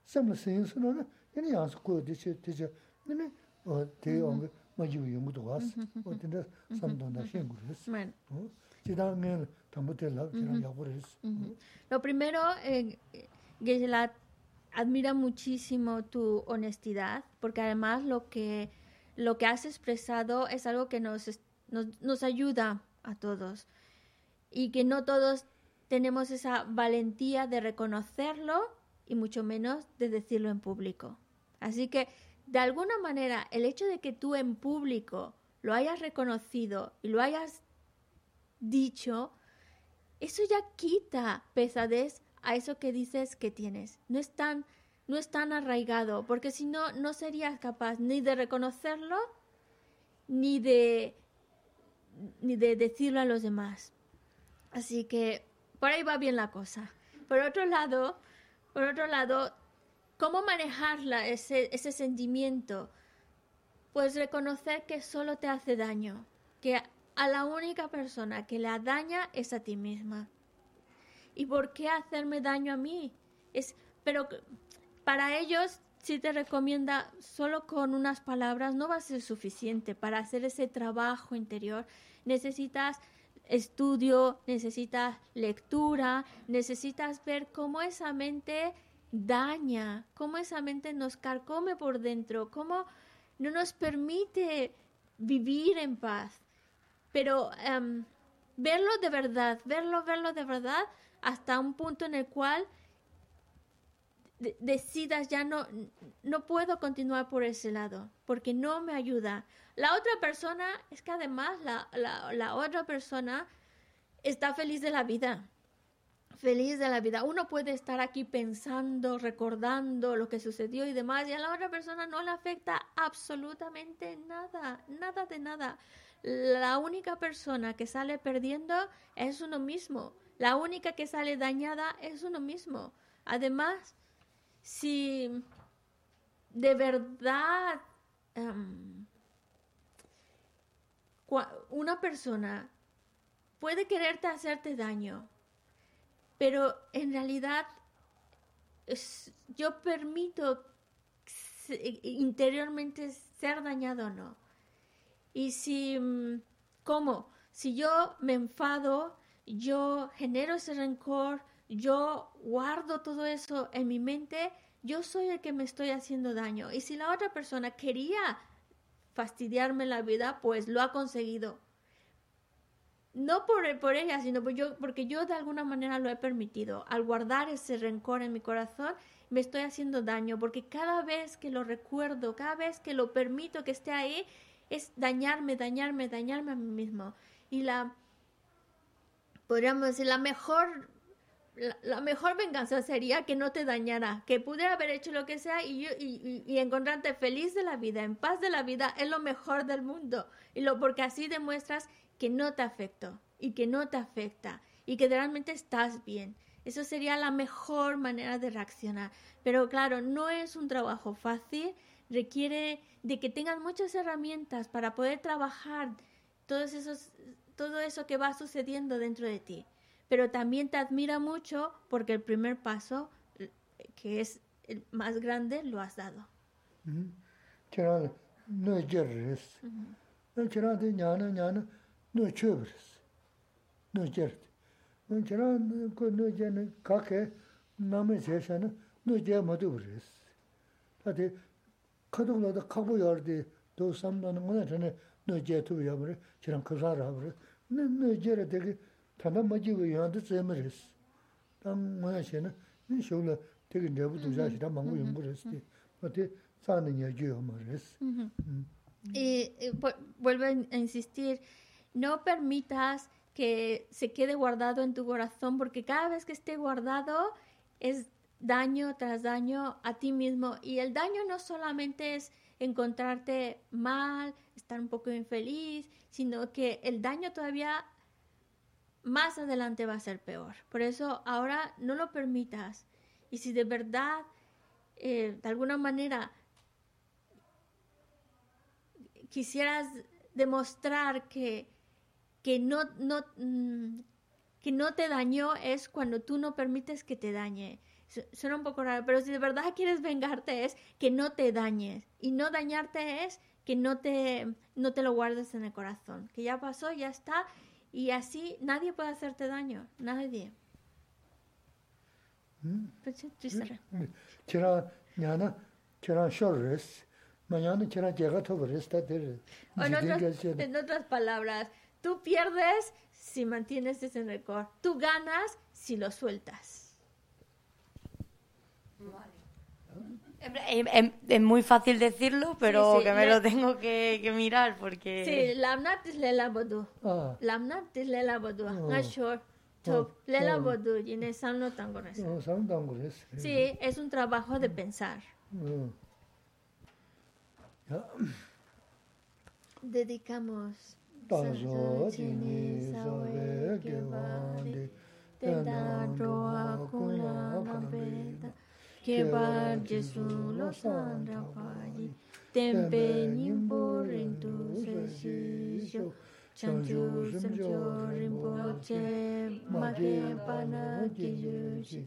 선배 신선하나 이니 양서 그 대체 대체 근데 어 대용 Lo primero, eh, Gisela, admira muchísimo tu honestidad, porque además lo que, lo que has expresado es algo que nos, nos, nos ayuda a todos y que no todos tenemos esa valentía de reconocerlo y mucho menos de decirlo en público. Así que de alguna manera, el hecho de que tú en público lo hayas reconocido y lo hayas dicho, eso ya quita pesadez a eso que dices que tienes. No es tan, no es tan arraigado, porque si no, no serías capaz ni de reconocerlo, ni de, ni de decirlo a los demás. Así que por ahí va bien la cosa. Por otro lado, por otro lado, ¿Cómo manejarla, ese, ese sentimiento? Pues reconocer que solo te hace daño, que a la única persona que la daña es a ti misma. ¿Y por qué hacerme daño a mí? Es, pero para ellos, si te recomienda solo con unas palabras, no va a ser suficiente para hacer ese trabajo interior. Necesitas estudio, necesitas lectura, necesitas ver cómo esa mente daña, cómo esa mente nos carcome por dentro, cómo no nos permite vivir en paz. Pero em, verlo de verdad, verlo, verlo de verdad, hasta un punto en el cual decidas ya no, no puedo continuar por ese lado, porque no me ayuda. La otra persona, es que además la, la otra persona está feliz de la vida feliz de la vida. Uno puede estar aquí pensando, recordando lo que sucedió y demás, y a la otra persona no le afecta absolutamente nada, nada de nada. La única persona que sale perdiendo es uno mismo. La única que sale dañada es uno mismo. Además, si de verdad em, una persona puede quererte hacerte daño, pero en realidad yo permito interiormente ser dañado o no. Y si, mm, ¿cómo? Si yo me enfado, yo genero ese rencor, yo guardo todo eso en mi mente, yo soy el que me estoy haciendo daño. Y si la otra persona quería fastidiarme la vida, pues lo ha conseguido no por, por ella, sino por yo, porque yo de alguna manera lo he permitido. Al guardar ese rencor en mi corazón, me estoy haciendo daño, porque cada vez que lo recuerdo, cada vez que lo permito que esté ahí, es dañarme, dañarme, dañarme a mí mismo. Y la, podríamos decir, la mejor, la, mejor venganza sería que no te dañara, que pudiera haber hecho lo que sea y, y, encontrarte feliz de la vida, en paz de la vida, es lo mejor del mundo. Y lo, porque así demuestras que no te afectó y que no te afecta y que realmente estás bien. Eso sería la mejor manera de reaccionar. Pero claro, no es un trabajo fácil, requiere de que tengas muchas herramientas para poder trabajar todos esos, todo eso que va sucediendo dentro de ti. Pero también te admira mucho porque el primer paso, que es el más grande, lo has dado. Jērti. Nō jirā kō nō jēni kākē nāmi chēshā nō nō jē mādō brīs. Tātī kādok lāda kākbō yārdi dō samdā nō ngō nā nō jē tu yā mara, chirāng kāsā rā mara, nō nō jē rā tēki tāndā mā jī wā yā dā tsē mara sī. Tā ngā yā xē na, nī shō la tēki nē bū tu yā shī tā mā ngū yō mara sī. Mā tē sā nā yā jī yō mara sī. Y, y vu- vuelvo a insistir, no permitas que se quede guardado en tu corazón, porque cada vez que esté guardado es daño tras daño a ti mismo. Y el daño no solamente es encontrarte mal, estar un poco infeliz, sino que el daño todavía más adelante va a ser peor. Por eso ahora no lo permitas. Y si de verdad, eh, de alguna manera, quisieras demostrar que, que, no, no, mm, que no te dañó es cuando tú no permites que te dañe. Su- Suena un poco raro, pero si de verdad quieres vengarte es que no te dañes. Y no dañarte es que no te, no te lo guardes en el corazón. Que ya pasó, ya está. Y así nadie puede hacerte daño. Nadie. En, otras, en palabras, tú pierdes si mantienes ese rencor. Tú ganas si lo sueltas. Es, es- es muy fácil decirlo, pero sí, que me lo tengo que, que mirar porque... Sí, lamnat is lela bodu. Ā, Lamnat is lela bodu. Oh. Nga shor. Top. Oh, Lela oh. bodu. Sāng tāng gu rā sī. Sí, es un trabajo de pensar. Yā, Dedicamos. sā wē kē wā Keba Jesu lo sandra paji, tempe nimbo rintu se shisho, chanchu semcho rinpo che, mate pana kijushi,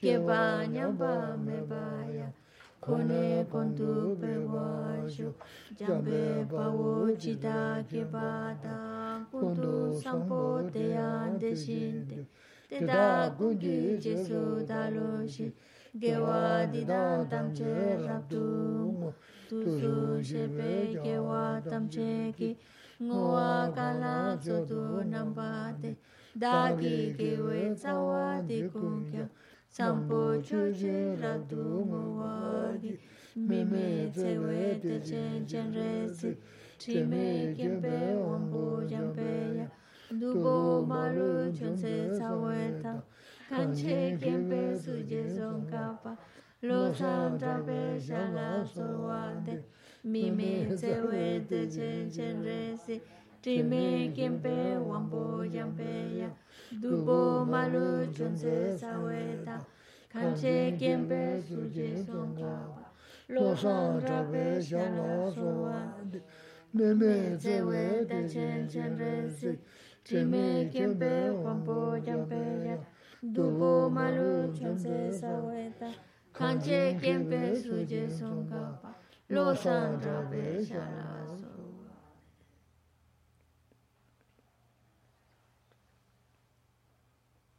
keba nyamba mebaya, kone kontu pewasho, jambe pawo chita keba ta, kuntu sampo te yande shinte, teta gungi Jesu daloshi, Gewa di da tam che rap tu. Tu su she pe gewa tam che ki. Ngoa kala so tu nambate. Da ki ki we tsawa di kunkya. Sampo chu je rap tu ngoa di. Mi me tse we te chen chen re si. Chi me kien pe wambu jam pe ya. Dubo malu chun se sa we ta. Kanche kien pe su je son kapa. Lo san tra pe sha la so wa de. Mi me tse we te chen chen re si. Chi me kien pe wambu jam pe ya. Dubo malu chun se sa we ta. Kanche kien pe su je son kapa. Lo san tra pe sha la so wa de. Mē mē Tse tsē we wē te tē chen chen re si. Chi Chime kien dubo malu chonse saweta kanche kempe suje songkapa. Lo sandrape sharapa